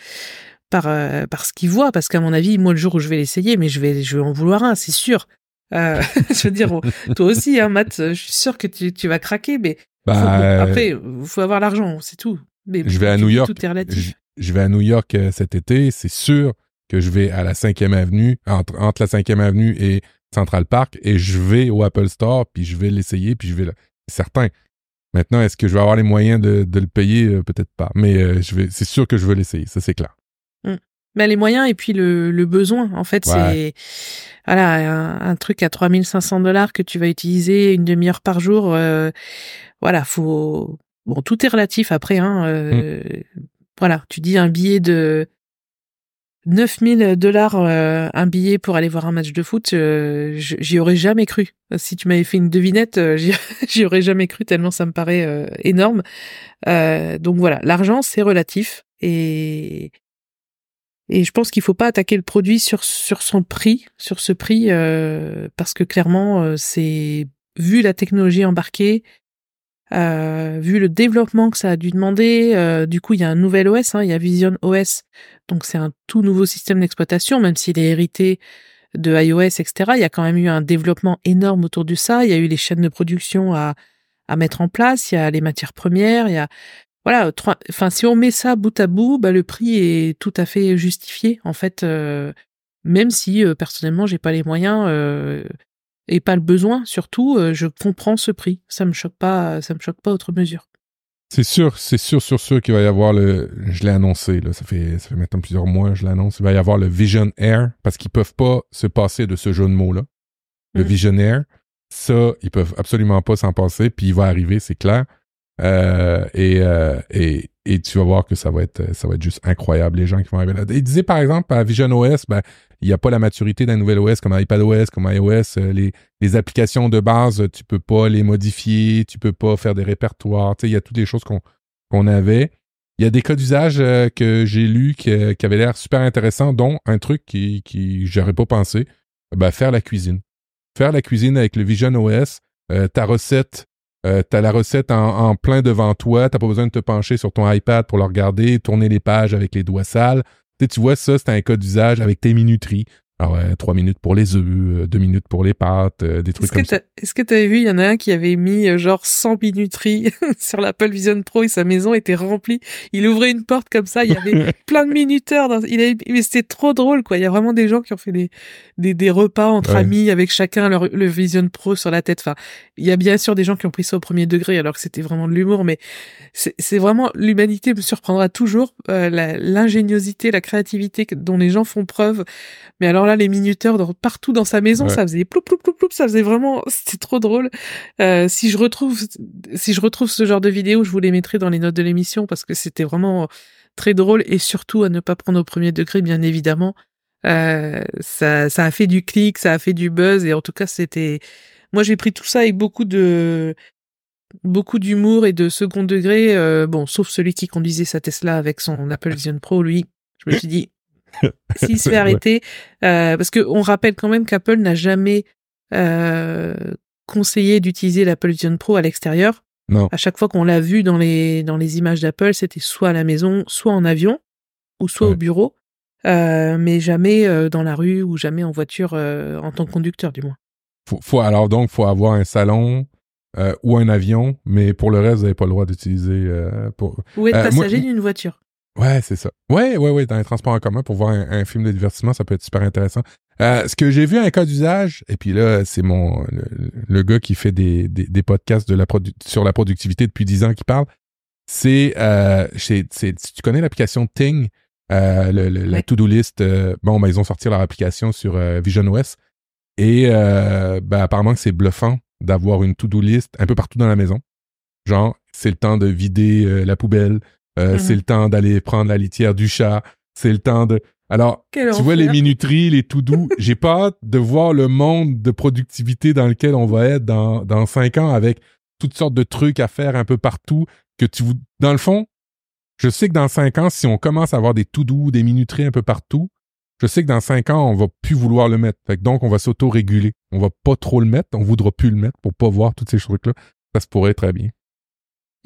par euh, par ce qu'ils voient. Parce qu'à mon avis, moi le jour où je vais l'essayer, mais je vais je vais en vouloir un, c'est sûr. Euh, je veux dire, toi aussi, hein, Matt, je suis sûr que tu, tu vas craquer, mais Bah, faut- euh, après, faut avoir l'argent, c'est tout. Mais je vais à New York. Tout est relatif. Je, je vais à New York euh, cet été, c'est sûr que je vais à la 5e avenue, entre, entre la 5e avenue et Central Park, et je vais au Apple Store, puis je vais l'essayer, puis je vais... C'est certain. Maintenant, est-ce que je vais avoir les moyens de, de le payer? Euh, Peut-être pas. Mais euh, je vais, c'est sûr que je veux l'essayer, ça c'est clair. Ben, les moyens et puis le, le besoin. En fait, Ouais. c'est voilà un, un truc à 3500 dollars que tu vas utiliser une demi-heure par jour. euh, voilà, faut bon, tout est relatif après. Hein, euh, Mm. Voilà, tu dis un billet de 9000 dollars euh, un billet pour aller voir un match de foot, j'y aurais jamais cru. Si tu m'avais fait une devinette, j'y aurais jamais cru tellement ça me paraît énorme. donc voilà, l'argent c'est relatif et et je pense qu'il faut pas attaquer le produit sur sur son prix, sur ce prix, parce que clairement c'est vu la technologie embarquée, euh, vu le développement que ça a dû demander, euh, du coup il y a un nouvel OS, hein, il y a Vision OS, donc c'est un tout nouveau système d'exploitation, même s'il est hérité de iOS, etc. Il y a quand même eu un développement énorme autour de ça. Il y a eu les chaînes de production à, à mettre en place, il y a les matières premières, il y a voilà. Enfin, si on met ça bout à bout, bah, le prix est tout à fait justifié en fait. Euh, même si personnellement j'ai pas les moyens et pas le besoin. Surtout, euh, je comprends ce prix. Ça me choque pas, ça me choque pas autre mesure. C'est sûr, c'est sûr, sur sûr qu'il va y avoir le. Je l'ai annoncé là, ça fait ça fait maintenant plusieurs mois, je l'annonce. Il va y avoir le Vision Air parce qu'ils peuvent pas se passer de ce jeu de mots là. Le mm. Vision Air, ça, ils peuvent absolument pas s'en passer. Puis il va arriver, c'est clair. Euh, et, euh, et, et tu vas voir que ça va être ça va être juste incroyable les gens qui vont arriver là. Il disait par exemple à Vision OS, ben il n'y a pas la maturité d'un nouvel OS comme iPadOS, comme iOS. Euh, les, les applications de base, tu peux pas les modifier, tu peux pas faire des répertoires. Il y a toutes les choses qu'on qu'on avait. Il y a des cas d'usage que j'ai lus qui, qui avaient l'air super intéressants, dont un truc qui qui j'aurais pas pensé, ben, faire la cuisine. Faire la cuisine avec le Vision OS, ta recette euh, t'as la recette en, plein devant toi, t'as pas besoin de te pencher sur ton iPad pour le regarder, tourner les pages avec les doigts sales. tu vois, ça, c'est un cas d'usage avec tes minuteries. Alors, ah trois minutes pour les œufs, euh, deux minutes pour les pâtes, euh, des trucs comme ça. Est-ce que tu avais vu, il y en a un qui avait mis euh, genre 100 minuteries sur l'Apple Vision Pro et sa maison était remplie. Il ouvrait une porte comme ça, il y avait plein de minuteurs. Dans... Il avait... Mais c'était trop drôle, quoi. Il y a vraiment des gens qui ont fait des, des, des repas entre amis avec chacun leur, le Vision Pro sur la tête. Enfin, il y a bien sûr des gens qui ont pris ça au premier degré alors que c'était vraiment de l'humour, mais c'est vraiment l'humanité me surprendra toujours l'ingéniosité, la créativité dont les gens font preuve. Mais alors là, les minuteurs partout dans sa maison, ça faisait ploup, ploup, ploup, ploup, ça faisait vraiment, c'était trop drôle. Euh, si je retrouve, si je retrouve ce genre de vidéo, je vous les mettrai dans les notes de l'émission parce que c'était vraiment très drôle et surtout à ne pas prendre au premier degré, bien évidemment. Euh, ça, ça a fait du clic, ça a fait du buzz et en tout cas, c'était, moi, j'ai pris tout ça avec beaucoup de, beaucoup d'humour et de second degré. Euh, bon, sauf celui qui conduisait sa Tesla avec son Apple Vision Pro, lui. Je me suis dit, s'il se fait arrêter, euh, parce que on rappelle quand même qu'Apple n'a jamais euh, conseillé d'utiliser l'Apple Vision Pro à l'extérieur. Non. À chaque fois qu'on l'a vu dans les dans les images d'Apple, c'était soit à la maison, soit en avion, ou soit au bureau, euh, mais jamais euh, dans la rue ou jamais en voiture en tant que conducteur, du moins. Faut, faut alors donc faut avoir un salon, euh, ou un avion, mais pour le reste, vous n'avez pas le droit d'utiliser. Euh, pour... Ou être passager d'une voiture. Ouais, c'est ça. Ouais, ouais, ouais, dans les transports en commun pour voir un, film de divertissement, ça peut être super intéressant. Euh, ce que j'ai vu un cas d'usage, et puis là, c'est mon le, gars qui fait des, des, podcasts de la sur la productivité depuis 10 ans qui parle, c'est euh, tu connais l'application Ting, euh, le, la to-do list. Euh, bon, ben, ils ont sorti leur application sur euh, Vision OS et ben, apparemment que c'est bluffant d'avoir une to-do list un peu partout dans la maison. Genre, c'est le temps de vider la poubelle, euh, mhm. C'est le temps d'aller prendre la litière du chat. C'est le temps de... Alors, tu vois les minuteries, les tout doux. J'ai pas hâte de voir le monde de productivité dans lequel on va être dans, dans cinq ans avec toutes sortes de trucs à faire un peu partout que tu... Dans le fond, je sais que dans cinq ans, si on commence à avoir des tout doux, des minuteries un peu partout, je sais que dans cinq ans, on va plus vouloir le mettre. donc, on va s'auto-réguler. On va pas trop le mettre, on voudra plus le mettre pour pas voir toutes ces trucs-là. Ça se pourrait très bien.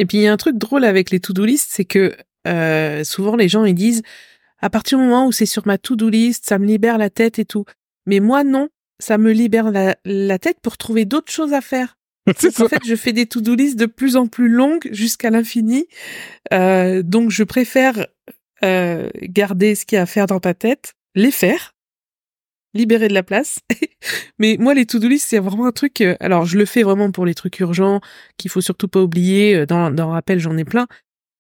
Et puis il y a un truc drôle avec les to-do list, c'est que euh, souvent les gens ils disent à partir du moment où c'est sur ma to-do list, ça me libère la tête et tout. Mais moi non, ça me libère la, tête pour trouver d'autres choses à faire. en fait, je fais des to-do list de plus en plus longues jusqu'à l'infini. Euh, donc je préfère euh, garder ce qu'il y a à faire dans ta tête, les faire libérer de la place. Mais moi, les to-do list, c'est vraiment un truc. Euh, alors, je le fais vraiment pour les trucs urgents qu'il faut surtout pas oublier. Euh, dans, dans rappel, j'en ai plein.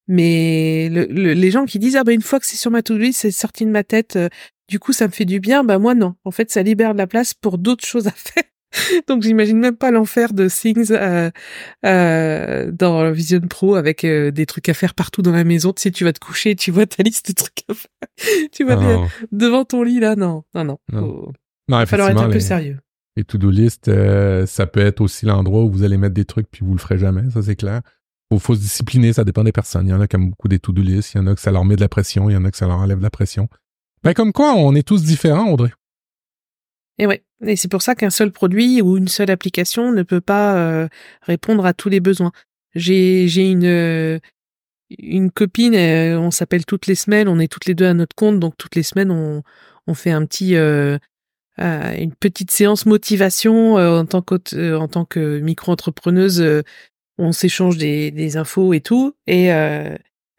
Mais les gens qui disent ah bah une fois que c'est sur ma to-do list, c'est sorti de ma tête. Euh, du coup, ça me fait du bien. Bah moi non. En fait, ça libère de la place pour d'autres choses à faire. Donc j'imagine même pas l'enfer de Things euh, euh, dans Vision Pro avec euh, des trucs à faire partout dans la maison. Tu sais, tu vas te coucher, tu vois ta liste de trucs à faire. tu vas Non. devant ton lit là, non, non, non. Non. Faut, Non, va falloir être un peu les, sérieux. les to-do list, ça peut être aussi l'endroit où vous allez mettre des trucs puis vous le ferez jamais, ça c'est clair. Faut, faut se discipliner, ça dépend des personnes. Il y en a qui aiment beaucoup des to-do list, il y en a que ça leur met de la pression, il y en a que ça leur enlève de la pression. Ben comme quoi, on est tous différents, Audrey. Et ouais, et c'est pour ça qu'un seul produit ou une seule application ne peut pas euh, répondre à tous les besoins. J'ai j'ai une euh, une copine, euh, on s'appelle toutes les semaines, on est toutes les deux à notre compte, donc toutes les semaines on on fait un petit euh, euh, une petite séance motivation en tant que en tant que micro-entrepreneuse, euh, on s'échange des des infos et tout et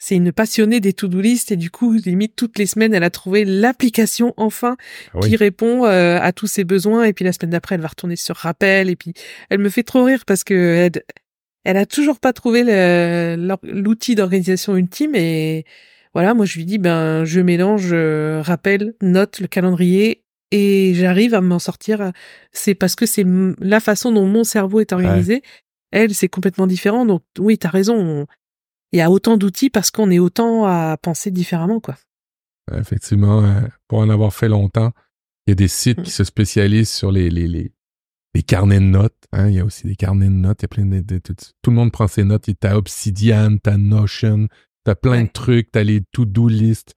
c'est une passionnée des to-do list et du coup, limite toutes les semaines, elle a trouvé l'application enfin Ah oui. qui répond euh, à tous ses besoins. Et puis la semaine d'après elle va retourner sur rappel. Et puis elle me fait trop rire parce que elle, elle a toujours pas trouvé l'outil d'organisation ultime. Et voilà moi je lui dis ben je mélange euh, rappel note le calendrier et j'arrive à m'en sortir. C'est parce que c'est la façon dont mon cerveau est organisé. Elle c'est complètement différent. Donc oui t'as raison on- il y a autant d'outils parce qu'on est autant à penser différemment quoi Effectivement, euh, pour en avoir fait longtemps, il y a des sites Mm. qui se spécialisent sur les, les, les, les carnets de notes. Hein? Il y a aussi des carnets de notes. Il y a plein de, de- tout, tout le monde prend ses notes. T'as Obsidian, t'as Notion, t'as plein Ouais. de trucs, t'as les to-do list.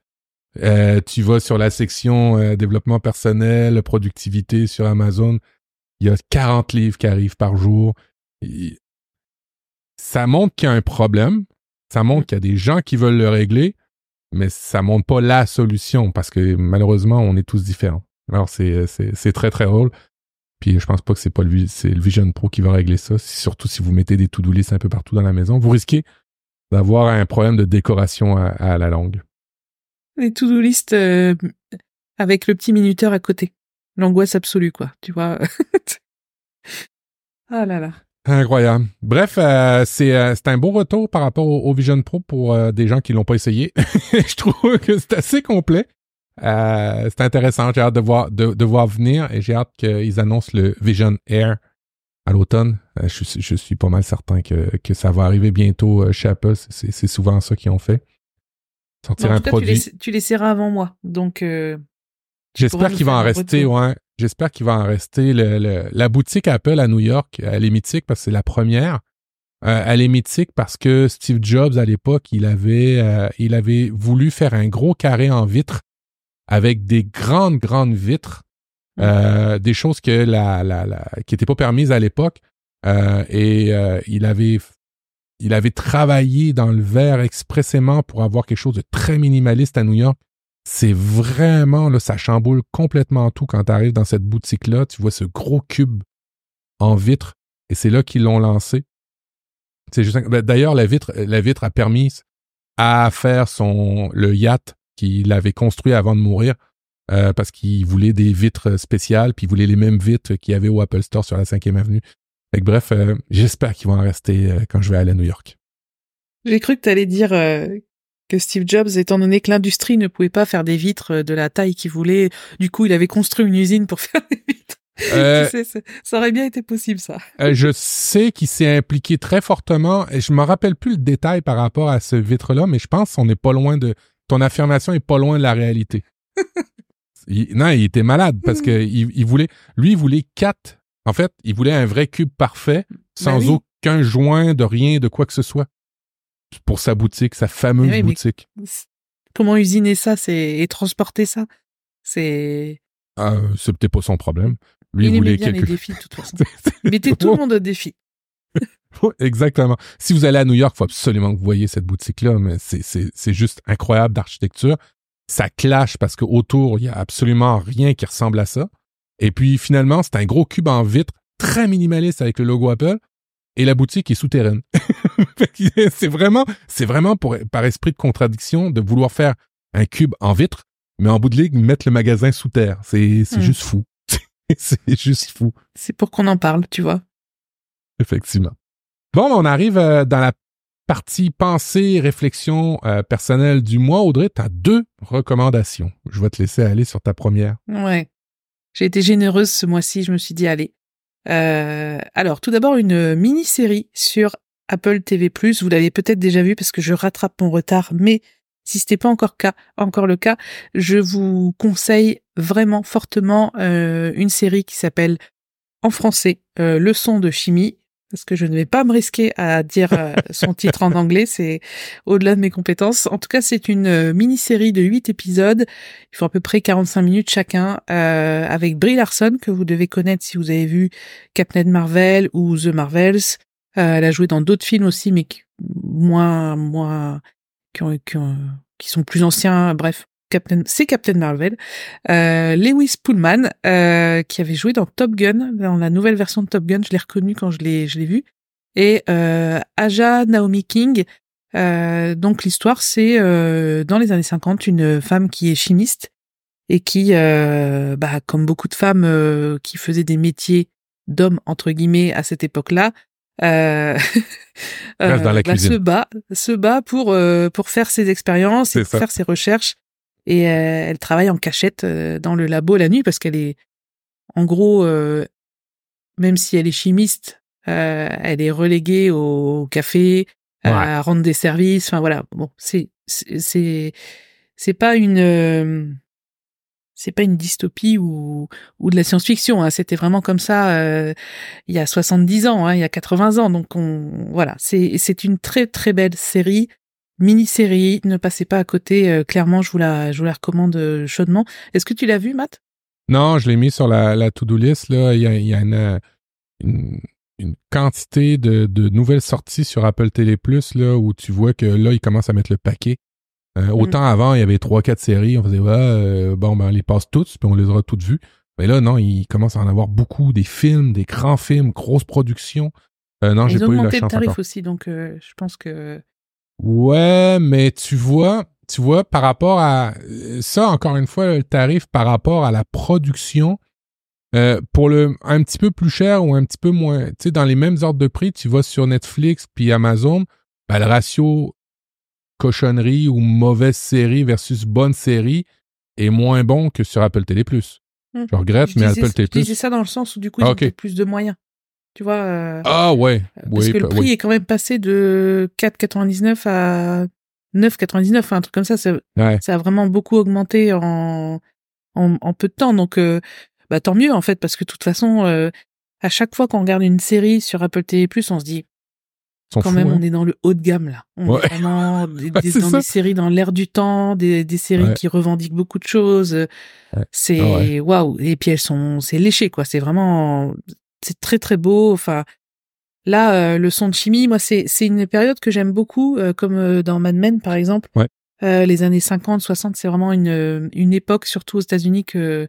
Euh, tu vas sur la section euh, développement personnel, productivité sur Amazon. Il y a 40 livres qui arrivent par jour. Et ça montre qu'il y a un problème. Ça montre qu'il y a des gens qui veulent le régler mais ça montre pas la solution parce que malheureusement, on est tous différents. Alors, c'est, c'est, c'est très, très drôle. Puis, je pense pas que c'est pas le, Vision Pro qui va régler ça. Surtout si vous mettez des to-do list un peu partout dans la maison. Vous risquez d'avoir un problème de décoration à, la longue. les to-do list euh, avec le petit minuteur à côté. L'angoisse absolue, quoi. Tu vois. ah là là. Incroyable. Bref, euh, c'est, euh, c'est un beau retour par rapport au, au Vision Pro pour euh, des gens qui l'ont pas essayé. je trouve que c'est assez complet. Euh, c'est intéressant. J'ai hâte de voir, de, de voir venir et j'ai hâte qu'ils annoncent le Vision Air à l'automne. Je, suis- je suis pas mal certain que, que ça va arriver bientôt chez Apple. C'est, c'est souvent ça qu'ils ont fait. Sortir en un tout cas, tu les, tu les avant moi. Donc, euh, J'espère qu'il va en rester, ouais. J'espère qu'il va en rester. Le, le- la boutique Apple à New York, elle est mythique parce que c'est la première. Euh, elle est mythique parce que Steve Jobs, à l'époque, il avait, euh, il avait voulu faire un gros carré en vitre avec des grandes, grandes vitres, euh, des choses que la, la, la, qui n'étaient pas permises à l'époque. Euh, et euh, il avait il avait travaillé dans le verre expressément pour avoir quelque chose de très minimaliste à New York. C'est vraiment, là, ça chamboule complètement tout quand tu arrives dans cette boutique-là. Tu vois ce gros cube en vitre et c'est là qu'ils l'ont lancé. C'est juste, ben, d'ailleurs, la vitre, la vitre a permis à faire son, le yacht qu'il avait construit avant de mourir, euh, parce qu'il voulait des vitres spéciales, puis il voulait les mêmes vitres qu'il y avait au Apple Store sur la 5e avenue. Fait que bref, euh, j'espère qu'ils vont en rester euh, quand je vais aller à New York. j'ai cru que tu allais dire que Steve Jobs, étant donné que l'industrie ne pouvait pas faire des vitres euh, de la taille qu'il voulait, du coup, il avait construit une usine pour faire des vitres. Euh, Tu sais, ça, ça aurait bien été possible, ça. Euh, je sais qu'il s'est impliqué très fortement et je me rappelle plus le détail par rapport à ce vitre-là, mais je pense qu'on n'est pas loin de ton affirmation est pas loin de la réalité. Il- non, il était malade parce que il, il voulait, lui, il voulait quatre. En fait, il voulait un vrai cube parfait, sans Ben oui. aucun joint, de rien, de quoi que ce soit, pour sa boutique, sa fameuse oui, mais- boutique. Comment usiner ça c'est et transporter ça? C'est. Euh, c'est peut-être pas son problème. Lui, il voulait bien quelque les défis, de toute façon. Mettait tout le monde au défi. Exactement. Si vous allez à New York, il faut absolument que vous voyez cette boutique-là, mais c'est, juste incroyable d'architecture. Ça clash parce qu'autour, il y a absolument rien qui ressemble à ça. Et puis finalement, c'est un gros cube en vitre, très minimaliste avec le logo Apple, et la boutique est souterraine. C'est vraiment, c'est vraiment pour, par esprit de contradiction de vouloir faire un cube en vitre, mais en bout de ligne, mettre le magasin sous terre. C'est, c'est Hmm. juste fou. c'est juste fou. C'est pour qu'on en parle, tu vois. Effectivement. Bon, on arrive euh, dans la partie pensée, réflexion euh, personnelle du mois. Audrey, tu as deux recommandations. Je vais te laisser aller sur ta première. Ouais. J'ai été généreuse ce mois-ci. Je me suis dit, allez, alors, tout d'abord, une mini-série sur Apple TV+. Vous l'avez peut-être déjà vu parce que je rattrape mon retard, mais si ce n'est pas encore, encore le cas, je vous conseille vraiment fortement une série qui s'appelle en français Leçon de chimie parce que je ne vais pas me risquer à dire euh, son titre en anglais, c'est au-delà de mes compétences. En tout cas, c'est une euh, mini-série de 8 épisodes, il faut à peu près 45 minutes chacun, euh, avec Brie Larson, que vous devez connaître si vous avez vu Captain Marvel ou The Marvels. elle a joué dans d'autres films aussi, mais qui, moins, moins, qui, ont, qui, ont, qui sont plus anciens, bref, Captain, c'est Captain Marvel, euh, Lewis Pullman, euh, qui avait joué dans Top Gun, dans la nouvelle version de Top Gun, je l'ai reconnu quand je l'ai, je l'ai vu, et euh, Aja Naomi King. Euh, donc l'histoire, c'est euh, dans les années 50, une femme qui est chimiste et qui, euh, bah, comme beaucoup de femmes qui faisaient des métiers d'hommes entre guillemets à cette époque-là, euh, bah, se bat, se bat pour pour faire ses expériences et pour faire ses recherches et euh, elle travaille en cachette euh, dans le labo la nuit parce qu'elle est, en gros, euh, même si elle est chimiste, elle est reléguée au café, à rendre des services. Enfin voilà, bon, c'est c'est c'est pas une c'est pas une dystopie ou, ou de la science-fiction. Hein. C'était vraiment comme ça euh, il y a 70 ans, hein, il y a 80 ans. Donc on, voilà, c'est c'est une très très belle série mini-série, ne passez pas à côté. Euh, clairement, je vous la, je vous la recommande euh, chaudement. Est-ce que tu l'as vu, Matt? Non, je l'ai mis sur la, la to-do list. Là. Il y a, il y a une, une, quantité de, de, nouvelles sorties sur Apple TV+, là, où tu vois que là, ils commencent à mettre le paquet. Euh, mm. autant avant, il y avait trois, quatre séries. On faisait, ouais, bon, ben, on les passe toutes, puis on les aura toutes vues. Mais là, non, il commence à en avoir beaucoup, des films, des grands films, grosses productions. non, j'ai pas eu la chance le tarif aussi, donc je pense que Ouais, mais tu vois, tu vois, par rapport à ça, encore une fois, le tarif par rapport à la production, euh, pour le un petit peu plus cher ou un petit peu moins, tu sais, dans les mêmes ordres de prix, tu vas sur Netflix puis Amazon, ben, le ratio cochonnerie ou mauvaise série versus bonne série est moins bon que sur Apple TV+. Hum. Je regrette, mais Apple TV+. Je disais ça dans le sens où du coup, ils ont plus de moyens. Tu vois euh, Ah ouais. Parce que le prix est quand même passé de 4,99 à 9,99, un truc comme ça. Ça, ça, a vraiment beaucoup augmenté en, en, peu de temps. Donc, euh, bah, tant mieux en fait, parce que de toute façon, euh, à chaque fois qu'on regarde une série sur Apple TV+, on se dit, quand même, hein. on est dans le haut de gamme là. On est vraiment des, dans des séries dans l'air du temps, des, des séries qui revendiquent beaucoup de choses. C'est ah waouh. Et puis elles sont, c'est léché quoi. C'est vraiment, c'est très très beau. Enfin, là, euh, le son de chimie, moi, c'est c'est une période que j'aime beaucoup, euh, comme euh, dans Mad Men par exemple. les années 50, 60, c'est vraiment une une époque, surtout aux États-Unis, que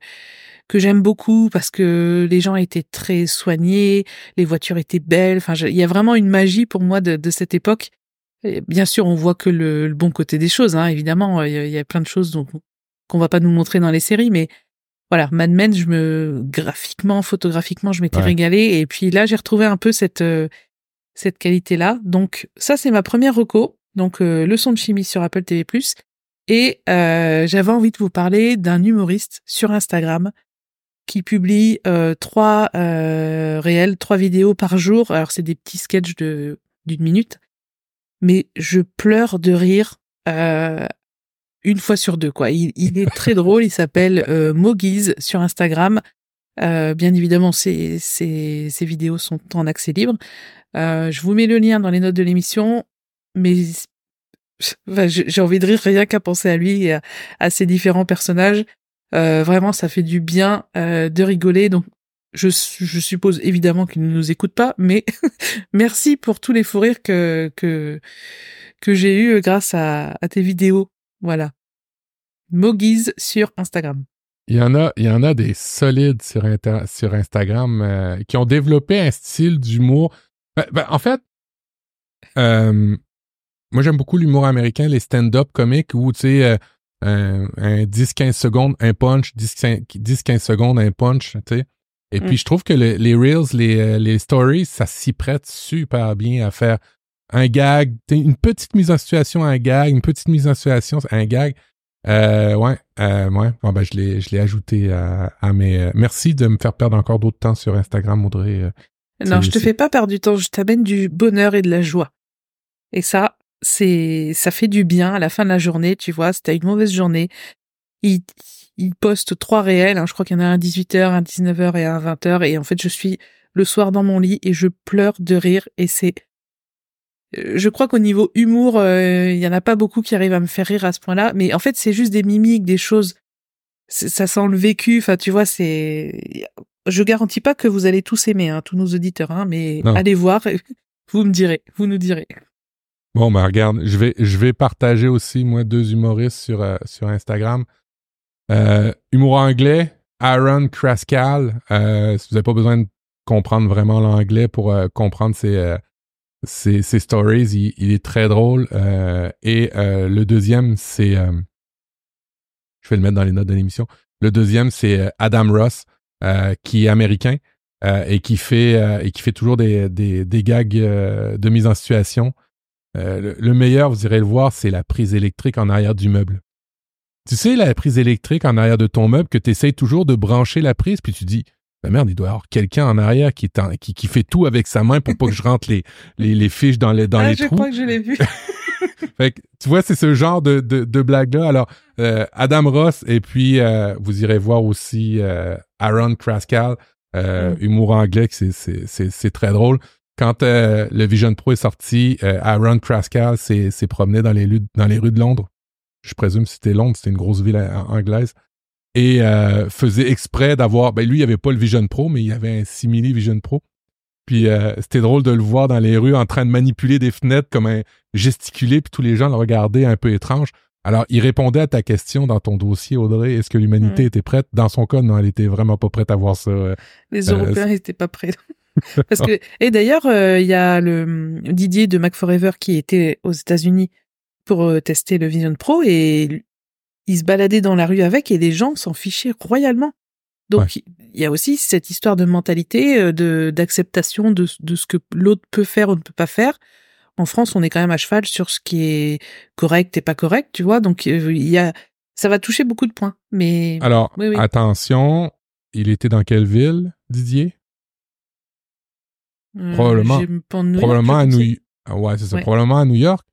que j'aime beaucoup parce que les gens étaient très soignés, les voitures étaient belles. Enfin, il y a vraiment une magie pour moi de, de cette époque. bien sûr, on voit que le, bon côté des choses. Hein, évidemment, il y, a, plein de choses qu'on va pas nous montrer dans les séries, mais voilà, Mad Men, je me graphiquement, photographiquement, je m'étais régalée. Et puis là, j'ai retrouvé un peu cette euh, cette qualité-là. Donc ça, c'est ma première reco. Donc euh, leçon de chimie sur Apple TV+. Et euh, j'avais envie de vous parler d'un humoriste sur Instagram qui publie euh, trois réels, trois vidéos par jour. Alors c'est des petits sketchs de d'une minute, mais je pleure de rire une fois sur deux quoi. Il, est très drôle, il s'appelle euh, sur Instagram. Euh, bien évidemment, ses, ses, vidéos sont en accès libre. Euh, je vous mets le lien dans les notes de l'émission, mais j'ai envie de rire rien qu'à penser à lui et à, ses différents personnages. Euh, vraiment, ça fait du bien de rigoler. Donc, je, suppose évidemment qu'il ne nous écoute pas, mais merci pour tous les fous rires que que que j'ai eu grâce à, à tes vidéos. Voilà. Mogiz sur Instagram. Il y en a, il y en a des solides sur, sur Instagram euh, qui ont développé un style d'humour. Ben, ben, en fait, euh, moi j'aime beaucoup l'humour américain, les stand-up comiques où tu sais euh, un, 10-15 secondes, un punch, 10-15 secondes, un punch, tu sais. Et puis mm. je trouve que les reels, les, les stories, ça s'y prête super bien à faire un gag, une petite mise en situation, un gag, une petite mise en situation, un gag. Euh, ouais, euh, ouais. Bon, ben, je l'ai, je l'ai ajouté à, à mes. euh, merci de me faire perdre encore d'autres temps sur Instagram, Audrey. Euh, Non, je te fais pas perdre du temps, je t'amène du bonheur et de la joie. Et ça, c'est, ça fait du bien à la fin de la journée, tu vois, si t'as une mauvaise journée, il, il poste trois réels, hein, je crois qu'il y en a un à 18h, un à 19h et un à 20h, et en fait, je suis le soir dans mon lit et je pleure de rire, et c'est, je crois qu'au niveau humour, euh, il y en a pas beaucoup qui arrivent à me faire rire à ce point-là, mais en fait, c'est juste des mimiques, des choses, ça sent le vécu, enfin, tu vois, c'est, je garantis pas que vous allez tous aimer, hein, tous nos auditeurs, hein, mais Non. allez voir, vous me direz, vous nous direz. Bon, ben regarde, je vais, je vais partager aussi, moi, deux humoristes sur, euh, sur Instagram. Euh, humour anglais, Aaron Kraskal. Euh, si vous n'avez pas besoin de comprendre vraiment l'anglais pour euh, comprendre ses, euh, ses, ses stories, il, est très drôle. Euh, et euh, le deuxième, c'est... euh, je vais le mettre dans les notes de l'émission. Le deuxième, c'est Adam Ross, qui est américain et, qui fait, toujours des, gags de mise en situation. Le, le meilleur, vous irez le voir, c'est la prise électrique en arrière du meuble. Tu sais, la prise électrique en arrière de ton meuble, que tu essayes toujours de brancher la prise, puis tu dis, ben merde, il doit y avoir quelqu'un en arrière qui, est en- qui, qui fait tout avec sa main pour pas que je rentre les, les, les fiches dans les, dans ah, les je trous. crois que je l'ai vu. Fait que, tu vois, c'est ce genre de, de, de blague-là. Alors, euh, Adam Ross, et puis euh, vous irez voir aussi euh, Aaron Kraskal, Mm. humour anglais, c'est- c'est c'est- c'est très drôle. Quand le Vision Pro est sorti, Aaron Kraskal s'est promené dans les, rues, dans les rues de Londres. Je présume que c'était Londres, c'était une grosse ville anglaise. Et euh, faisait exprès d'avoir... Ben lui, il avait pas le Vision Pro, mais il avait un simili Vision Pro. Puis euh, c'était drôle de le voir dans les rues en train de manipuler des fenêtres comme un gesticuler, puis tous les gens le regardaient un peu étrange. Alors, il répondait à ta question dans ton dossier, Audrey. Est-ce que l'humanité Mm. était prête? Dans son cas, non, elle était vraiment pas prête à voir ça. euh. Les Européens n'étaient pas prêts. Parce que et d'ailleurs, il y a le Didier de Mac Forever qui était aux États-Unis pour tester le Vision Pro et il se baladait dans la rue avec et les gens s'en fichaient royalement. Donc il y a aussi cette histoire de mentalité, euh, de d'acceptation de, de ce que l'autre peut faire ou ne peut pas faire. En France, on est quand même à cheval sur ce qui est correct et pas correct, tu vois. Donc euh, il y a ça va toucher beaucoup de points. Mais Alors, Oui, oui. attention, il était dans quelle ville, Didier? euh, probablement- à. New Ah Ouais, c'est ça. Ouais. Probablement à New York.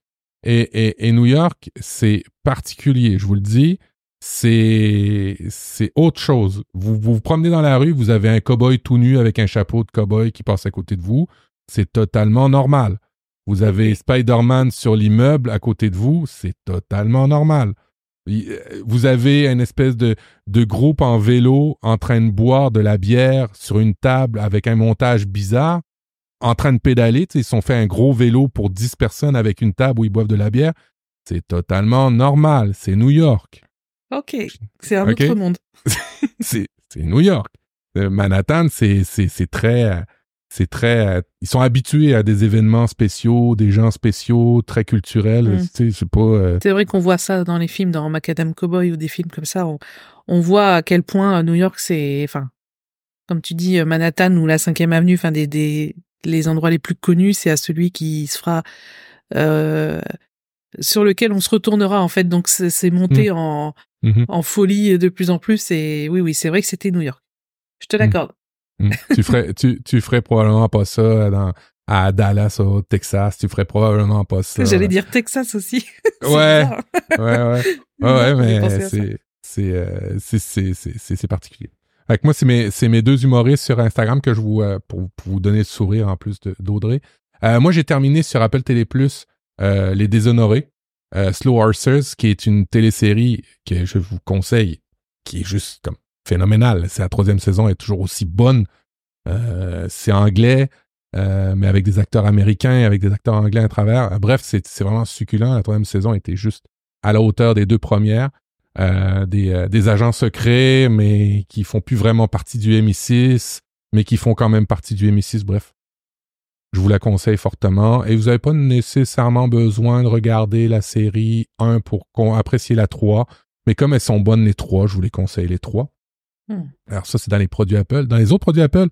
Et, et, et New York, c'est particulier, je vous le dis. C'est c'est autre chose. Vous, vous vous promenez dans la rue, vous avez un cow-boy tout nu avec un chapeau de cow-boy qui passe à côté de vous. C'est totalement normal. Vous avez Spider-Man sur l'immeuble à côté de vous, c'est totalement normal. Euh, Vous avez une espèce de, de groupe en vélo en train de boire de la bière sur une table avec un montage bizarre, en train de pédaler. Ils se sont fait un gros vélo pour 10 personnes avec une table où ils boivent de la bière. C'est totalement normal. C'est New York. Ok, c'est un autre monde. C'est New York. Euh, Manhattan, c'est très... C'est très... Ils sont habitués à des événements spéciaux, des gens spéciaux, très culturels. Mm. Tu sais, c'est pas... euh, C'est vrai qu'on voit ça dans les films, dans Macadam Cowboy ou des films comme ça. On, on voit à quel point euh, New York, c'est, enfin, comme tu dis, Manhattan ou la 5e Avenue, enfin, des, des, les endroits les plus connus, c'est à celui qui se fera, euh, sur lequel on se retournera, en fait. Donc, c'est monté en, mhm. en folie de plus en plus. Et oui, oui, c'est vrai que c'était New York. Je te l'accorde. Mm. tu ferais tu, tu ferais probablement pas ça dans à Dallas au Texas tu ferais probablement pas ça J'allais dire Texas aussi. Ouais ouais ouais ouais, ouais mais ça. c'est c'est euh, c'est c'est particulier avec moi c'est mes deux humoristes sur Instagram que je vous euh, pour, vous donner le sourire en plus d'Audrey Euh, moi j'ai terminé sur Apple Télé euh, les déshonorés euh, Slow Horses qui est une télésérie que je vous conseille qui est juste comme phénoménale c'est la troisième saison est toujours aussi bonne c'est anglais, mais avec des acteurs américains, avec des acteurs anglais à travers. Bref, c'est vraiment succulent. La troisième saison était juste à la hauteur des deux premières. Euh, des, euh, des agents secrets, mais qui font plus vraiment partie du MI6, mais qui font quand même partie du MI6. Bref, je vous la conseille fortement. Et vous n'avez pas nécessairement besoin de regarder la série 1 pour qu'on- apprécier la 3. Mais comme elles sont bonnes les trois, je vous les conseille les trois. Hmm. Alors ça, c'est dans les produits Apple. Dans les autres produits Apple,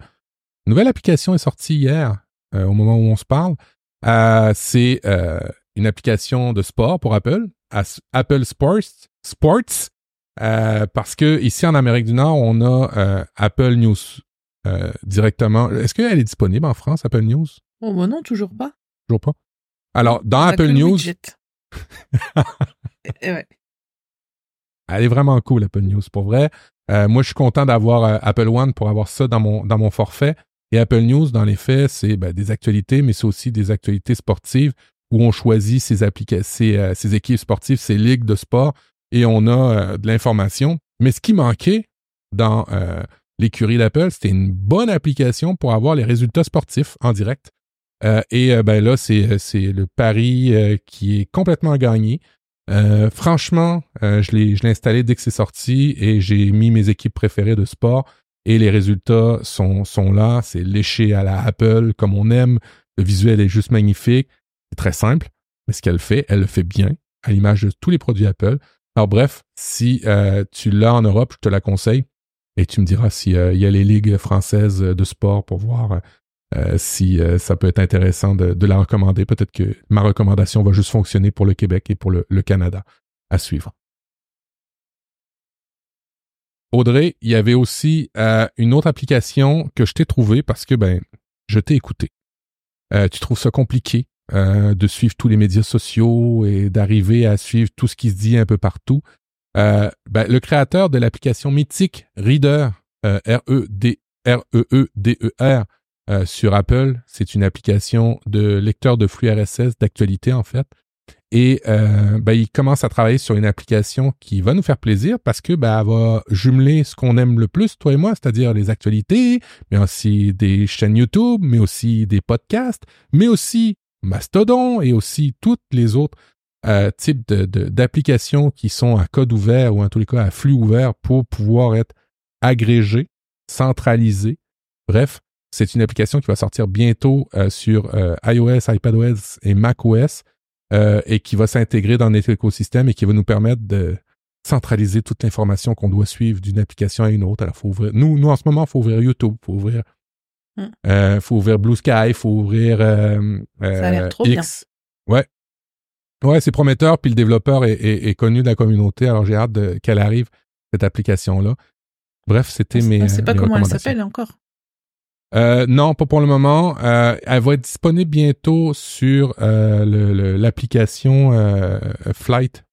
une nouvelle application est sortie hier, euh, au moment où on se parle. Euh, c'est euh, une application de sport pour Apple, à Apple Sports, Sports euh, parce que ici en Amérique du Nord, on a euh, Apple News euh, directement. Est-ce qu'elle est disponible en France, Apple News? Oh, bah non, toujours pas. Toujours pas. Alors, dans Apple News. Eh ouais. elle est vraiment cool, Apple News, pour vrai. Euh, moi, je suis content d'avoir euh, Apple One pour avoir ça dans mon, dans mon forfait. Et Apple News, dans les faits, c'est ben, des actualités, mais c'est aussi des actualités sportives où on choisit euh, ses équipes sportives, ses ligues de sport, et on a euh, de l'information. Mais ce qui manquait dans euh, l'écurie d'Apple, c'était une bonne application pour avoir les résultats sportifs en direct. Et ben là, c'est le pari qui est complètement gagné. Franchement, je l'ai je l'ai installé dès que c'est sorti et j'ai mis mes équipes préférées de sport et les résultats sont sont là. C'est léché à la Apple comme on aime. Le visuel est juste magnifique. C'est très simple, mais ce qu'elle fait, elle le fait bien à l'image de tous les produits Apple. Alors bref, si euh, tu l'as en Europe, je te la conseille et tu me diras s'il y a les ligues françaises de sport pour voir euh, si euh, ça peut être intéressant de, la recommander. Peut-être que ma recommandation va juste fonctionner pour le Québec et pour le, le Canada. À suivre. Audrey, il y avait aussi euh, une autre application que je t'ai trouvée parce que ben je t'ai écouté. Euh, tu trouves ça compliqué euh, de suivre tous les médias sociaux et d'arriver à suivre tout ce qui se dit un peu partout. Euh, ben, le créateur de l'application mythique Reader, euh, R-E-E-D-E-R, euh, sur Apple. C'est une application de lecteur de flux RSS d'actualité, en fait. Et ben, il commence à travailler sur une application qui va nous faire plaisir parce que ben, elle va jumeler ce qu'on aime le plus, toi et moi, c'est-à-dire les actualités, mais aussi des chaînes YouTube, mais aussi des podcasts, mais aussi Mastodon et aussi toutes les autres euh, types d'applications qui sont à code ouvert ou en tous les cas à flux ouvert pour pouvoir être agrégées, centralisées. Bref, c'est une application qui va sortir bientôt euh, sur euh, iOS, iPadOS et macOS et qui va s'intégrer dans notre écosystème et qui va nous permettre de centraliser toute l'information qu'on doit suivre d'une application à une autre. Alors, faut ouvrir. Nous, nous en ce moment, faut ouvrir YouTube, faut ouvrir, Mm. euh, faut ouvrir Blue Sky, faut ouvrir euh, Ça a l'air euh, trop X. Ouais. Ouais, c'est prometteur, puis le développeur est, est- est connu de la communauté, alors j'ai hâte qu'elle arrive, cette application-là. Bref, c'était mes. pas- on sait pas mes comment elle s'appelle encore. Euh, non, pas pour le moment. Euh, elle va être disponible bientôt sur euh, l'application euh, Flight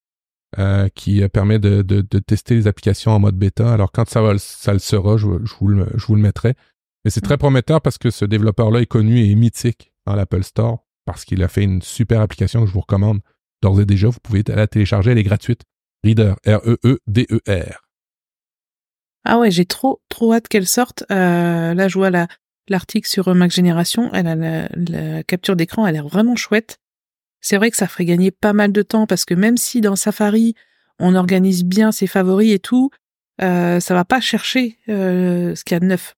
euh, qui euh, permet de, de- de tester les applications en mode bêta. Alors quand ça, va, le- ça le sera, je, je vous, le, je vous le mettrai. Mais c'est très prometteur parce que ce développeur-là est connu et mythique dans l'Apple Store parce qu'il a fait une super application que je vous recommande d'ores et déjà. Vous pouvez la télécharger, elle est gratuite. Reader, E R-E-E-D-E-R. Ah ouais, j'ai trop, trop hâte qu'elle sorte. Euh, là, je vois la, l'article sur Mac Génération. Elle a la, la capture d'écran, elle a l'air vraiment chouette. C'est vrai que ça ferait gagner pas mal de temps parce que même si dans Safari, on organise bien ses favoris et tout, euh, ça va pas chercher euh, ce qu'il y a de neuf.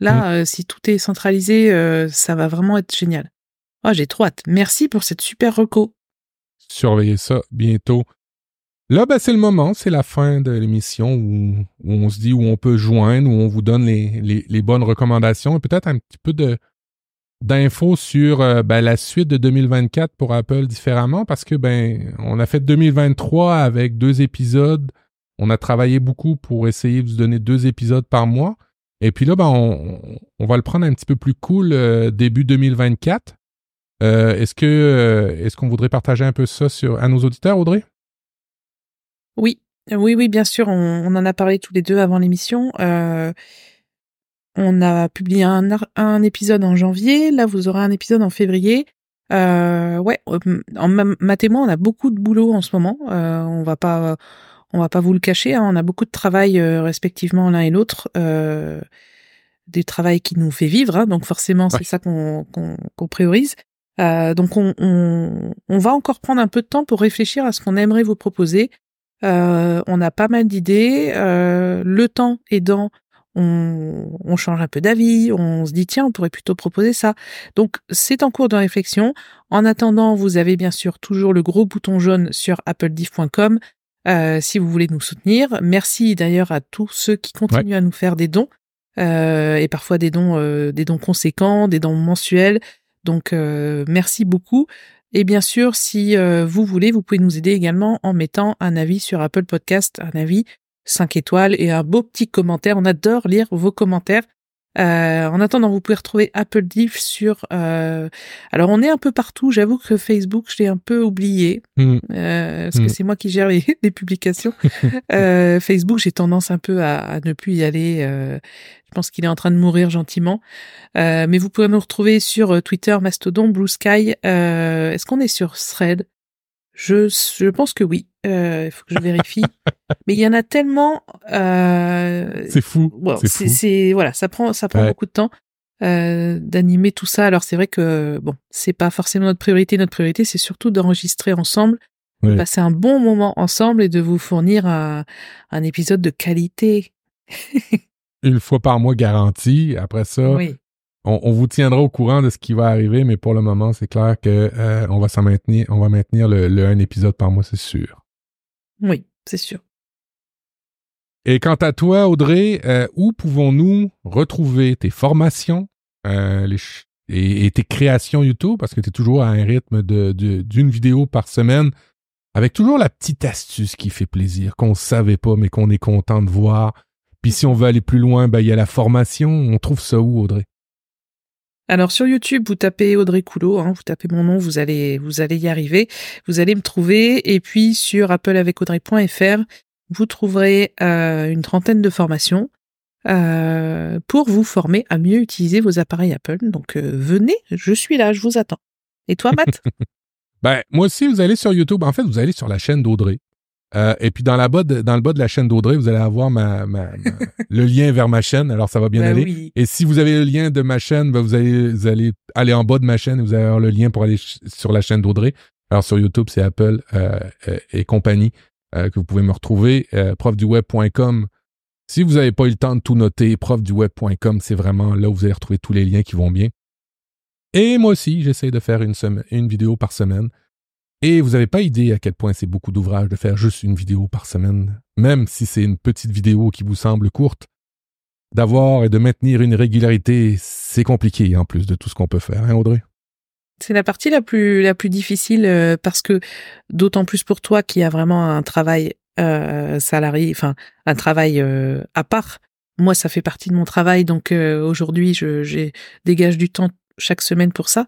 Là, euh, si tout est centralisé, euh, ça va vraiment être génial. Oh, j'ai trop hâte. Merci pour cette super reco. surveillez ça bientôt. Là, ben, c'est le moment, c'est la fin de l'émission où, où on se dit où on peut joindre, où on vous donne les, les, les bonnes recommandations et peut-être un petit peu de d'infos sur euh, ben, la suite de 2024 pour Apple différemment parce que ben on a fait 2023 avec deux épisodes. On a travaillé beaucoup pour essayer de vous donner deux épisodes par mois. Et puis là, ben, on, va le prendre un petit peu plus cool euh, début 2024. Euh, est-ce que euh, est-ce qu'on voudrait partager un peu ça sur à nos auditeurs, Audrey? Oui, oui, oui, bien sûr. On, en a parlé tous les deux avant l'émission. Euh, on a publié un, un épisode en janvier. Là, vous aurez un épisode en février. Euh, ouais, en ma- Matt et moi, on a beaucoup de boulot en ce moment. On va pas, on va pas vous le cacher. hein. on a beaucoup de travail euh, respectivement l'un et l'autre. Euh, du travail qui nous fait vivre. hein. donc forcément, c'est ça qu'on priorise. Euh, donc on, on, on va encore prendre un peu de temps pour réfléchir à ce qu'on aimerait vous proposer. Euh, on a pas mal d'idées. Euh, le temps aidant, on, on change un peu d'avis. On se dit tiens, on pourrait plutôt proposer ça. Donc c'est en cours de réflexion. En attendant, vous avez bien sûr toujours le gros bouton jaune sur applediff.com euh, si vous voulez nous soutenir. Merci d'ailleurs à tous ceux qui continuent à nous faire des dons euh, et parfois des dons, euh, des dons conséquents, des dons mensuels. Donc euh, merci beaucoup. Et bien sûr, si euh, vous voulez, vous pouvez nous aider également en mettant un avis sur Apple Podcast, un avis 5 étoiles et un beau petit commentaire. On adore lire vos commentaires. Euh, en attendant, vous pouvez retrouver Apple Diff sur. Euh, alors, on est un peu partout. J'avoue que Facebook, je l'ai un peu oublié Hmm. euh, parce que Mm. c'est moi qui gère les, les publications. Euh, Facebook, j'ai tendance un peu à, à ne plus y aller. euh, je pense qu'il est en train de mourir gentiment. Euh, mais vous pouvez nous retrouver sur Twitter, Mastodon, Blue Sky. Euh, Est-ce qu'on est sur Thread? Je, je pense que oui. Euh, Il faut que je vérifie. mais il y en a tellement. Euh, C'est fou. Bon, c'est voilà, ça prend ça prend Ouais. beaucoup de temps euh, d'animer tout ça. Alors c'est vrai que bon, c'est pas forcément notre priorité. Notre priorité, c'est surtout d'enregistrer ensemble, de passer un bon moment ensemble et de vous fournir un, un épisode de qualité. Une fois par mois garanti. Après ça, Oui, on, on vous tiendra au courant de ce qui va arriver, mais pour le moment, c'est clair que euh, on va s'en maintenir, on va maintenir le, le un épisode par mois, c'est sûr. Oui, c'est sûr. Et quant à toi, Audrey, euh, où pouvons-nous retrouver tes formations euh, et, tes créations YouTube? Parce que tu es toujours à un rythme de- de- d'une vidéo par semaine, avec toujours la petite astuce qui fait plaisir, qu'on ne savait pas, mais qu'on est content de voir. Puis si on veut aller plus loin, ben, il y a la formation. On trouve ça où, Audrey? Alors sur YouTube, vous tapez Audrey Coulot, hein, vous tapez mon nom, vous allez vous allez y arriver, vous allez me trouver. Et puis sur appleavecAudrey.fr, vous trouverez euh, une trentaine de formations euh, pour vous former à mieux utiliser vos appareils Apple. Donc euh, venez, je suis là, je vous attends. Et toi, Matt? Ben, moi aussi, vous allez sur YouTube. En fait, vous allez sur la chaîne d'Audrey. Euh, et puis dans, la bas de- dans le bas de la chaîne d'Audrey, vous allez avoir ma, ma- ma- le lien vers ma chaîne. Alors, ça va bien Ben aller. oui. Et si vous avez le lien de ma chaîne, ben, vous, allez, vous allez aller en bas de ma chaîne et vous allez avoir le lien pour aller sur la chaîne d'Audrey. Alors, sur YouTube, c'est Apple euh, euh, et compagnie euh, que vous pouvez me retrouver. Profduweb.com. Si vous n'avez pas eu le temps de tout noter, profduweb.com, c'est vraiment là où vous allez retrouver tous les liens qui vont bien. Et moi aussi, j'essaie de faire une, semaine, une vidéo par semaine. Et vous n'avez pas idée à quel point c'est beaucoup d'ouvrage de faire juste une vidéo par semaine, même si c'est une petite vidéo qui vous semble courte. D'avoir et de maintenir une régularité, c'est compliqué en plus de tout ce qu'on peut faire, hein, Audrey? C'est la partie la plus la plus difficile euh, parce que d'autant plus pour toi qui a vraiment un travail euh, salarié, enfin un travail euh, à part. Moi, ça fait partie de mon travail, donc aujourd'hui, je dégage du temps chaque semaine pour ça.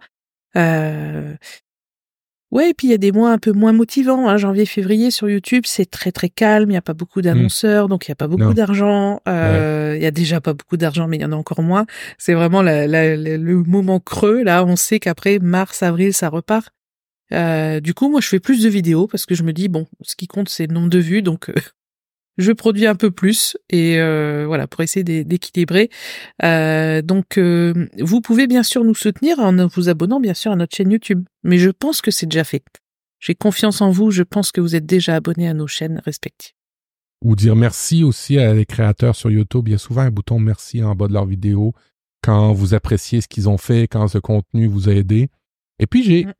Ouais, et puis il y a des mois un peu moins motivants. Hein. Janvier, février sur YouTube, c'est très très calme. Il n'y a pas beaucoup d'annonceurs, donc il n'y a pas beaucoup d'argent. Euh, Il y a déjà pas beaucoup d'argent, mais il y en a encore moins. C'est vraiment la- la- la- le moment creux. Là, on sait qu'après mars, avril, ça repart. Euh, du coup, moi, je fais plus de vidéos parce que je me dis bon, ce qui compte, c'est le nombre de vues, donc euh, je produis un peu plus et euh, voilà pour essayer d'é- d'équilibrer. Euh, donc, euh, vous pouvez bien sûr nous soutenir en vous abonnant bien sûr à notre chaîne YouTube, mais je pense que c'est déjà fait. J'ai confiance en vous. Je pense que vous êtes déjà abonnés à nos chaînes respectives. Ou dire merci aussi à les créateurs sur YouTube. Il y a souvent un bouton merci en bas de leur vidéo quand vous appréciez ce qu'ils ont fait, quand ce contenu vous a aidé. Et puis j'ai Mm.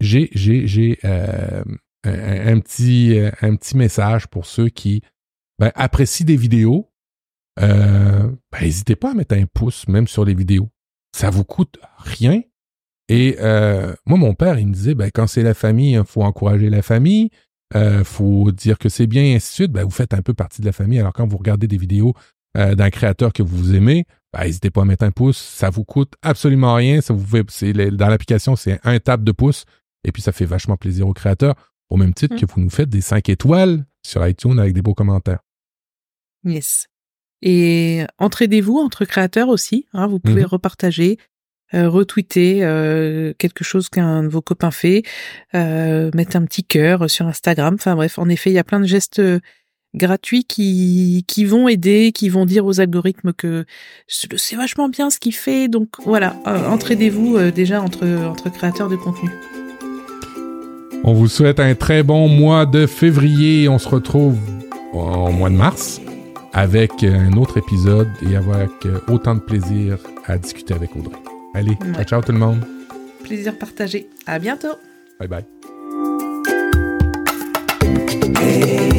j'ai j'ai j'ai un, un petit un petit message pour ceux qui ben, apprécient des vidéos. Euh, ben, n'hésitez pas à mettre un pouce même sur les vidéos. Ça vous coûte rien. Et euh, moi, mon père, il me disait, ben, quand c'est la famille, il faut encourager la famille euh, faut dire que c'est bien, et ainsi de suite, ben, vous faites un peu partie de la famille. Alors, quand vous regardez des vidéos euh, d'un créateur que vous aimez, ben, n'hésitez pas à mettre un pouce. Ça vous coûte absolument rien. Ça vous fait, c'est, dans l'application, c'est un tap de pouce. Et puis, ça fait vachement plaisir au créateur, au même titre Mm. que vous nous faites des 5 étoiles sur iTunes avec des beaux commentaires. Yes. Et entraidez-vous entre créateurs aussi. Hein, vous pouvez Mhm. repartager, euh, retweeter euh, quelque chose qu'un de vos copains fait, euh, mettre un petit cœur sur Instagram. Enfin bref, en effet, il y a plein de gestes gratuits qui qui vont aider, qui vont dire aux algorithmes que c'est vachement bien ce qu'il fait. Donc voilà, entraidez-vous déjà entre entre créateurs de contenu. On vous souhaite un très bon mois de février. On se retrouve au mois de mars avec un autre épisode et avec euh, autant de plaisir à discuter avec Audrey. Allez, ciao, Ouais. ciao tout le monde. Plaisir partagé. À bientôt. Bye bye. Hey,